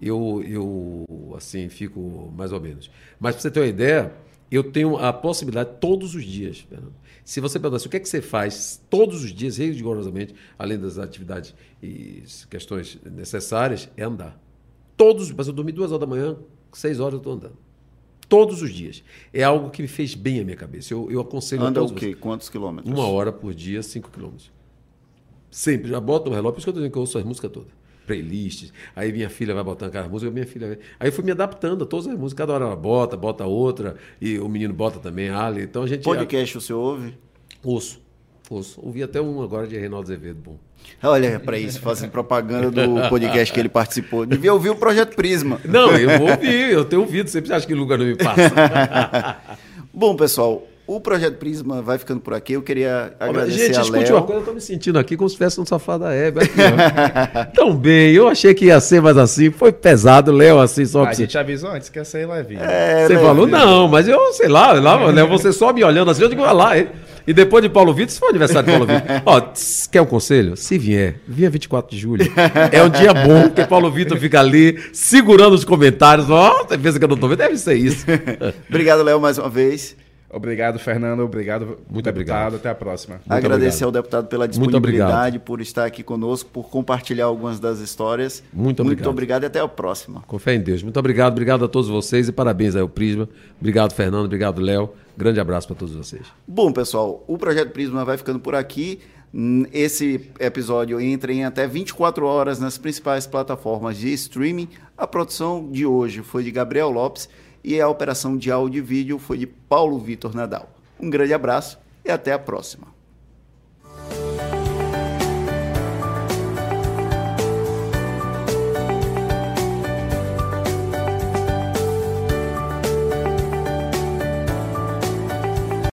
Speaker 3: eu, eu assim fico mais ou menos. Mas para você ter uma ideia, eu tenho a possibilidade todos os dias, Fernando. Se você perguntar o que é que você faz todos os dias, rigorosamente, além das atividades e questões necessárias, é andar. Todos, mas eu dormi duas horas da manhã, seis horas eu estou andando. Todos os dias. É algo que me fez bem a minha cabeça. Eu, eu aconselho
Speaker 1: Anda
Speaker 3: a
Speaker 1: todos o quê? Quantos quilômetros?
Speaker 3: Uma hora por dia, cinco quilômetros. Sempre, já boto no relógio, por isso que eu estou dizendo que eu ouço as músicas todas. Playlists, aí minha filha vai botando aquela música, minha filha. Aí eu fui me adaptando a todas as músicas, cada hora ela bota, bota outra, e o menino bota também, Ali. Então a gente.
Speaker 1: Podcast o senhor ouve?
Speaker 3: Ouço. Ouço. Ouvi até um agora de Reinaldo Azevedo, bom.
Speaker 1: Olha para isso, fazendo propaganda do podcast que ele participou. Devia ouvir o Projeto Prisma.
Speaker 3: Não, eu vou ouvir, eu tenho ouvido, sempre acha que lugar não me passa.
Speaker 1: bom, pessoal, o Projeto Prisma vai ficando por aqui. Eu queria agradecer gente, a Léo. Gente, escute
Speaker 3: uma coisa, eu tô me sentindo aqui como se estivesse no sofá da Hebe. Tão bem, eu achei que ia ser mais assim. Foi pesado, Léo, assim, só
Speaker 2: A gente avisou antes que ia ser levinho.
Speaker 3: É, você falou, não, mas eu, sei lá, lá né, você só me olhando assim, eu digo, olha lá, e depois de Paulo Vitor, se for aniversário de Paulo Vitor. Ó, tss, quer um conselho? Se vier, vinha 24 de julho. É um dia bom, porque Paulo Vitor fica ali segurando os comentários. Ó, você pensa que eu não tô vendo? Deve ser isso.
Speaker 1: Obrigado, Léo, mais uma vez.
Speaker 2: Obrigado, Fernando. Obrigado, Muito deputado. Obrigado. Até a próxima. Muito
Speaker 1: Agradecer obrigado. ao deputado pela disponibilidade, por estar aqui conosco, por compartilhar algumas das histórias.
Speaker 3: Muito obrigado.
Speaker 1: Muito obrigado e até a próxima.
Speaker 3: Com fé em Deus. Muito obrigado. Obrigado a todos vocês e parabéns ao Prisma. Obrigado, Fernando. Obrigado, Léo. Grande abraço para todos vocês.
Speaker 1: Bom, pessoal, o Projeto Prisma vai ficando por aqui. Esse episódio entra em até 24 horas nas principais plataformas de streaming. A produção de hoje foi de Gabriel Lopes e a operação de áudio e vídeo foi de Paulo Vitor Nadal. Um grande abraço e até a próxima.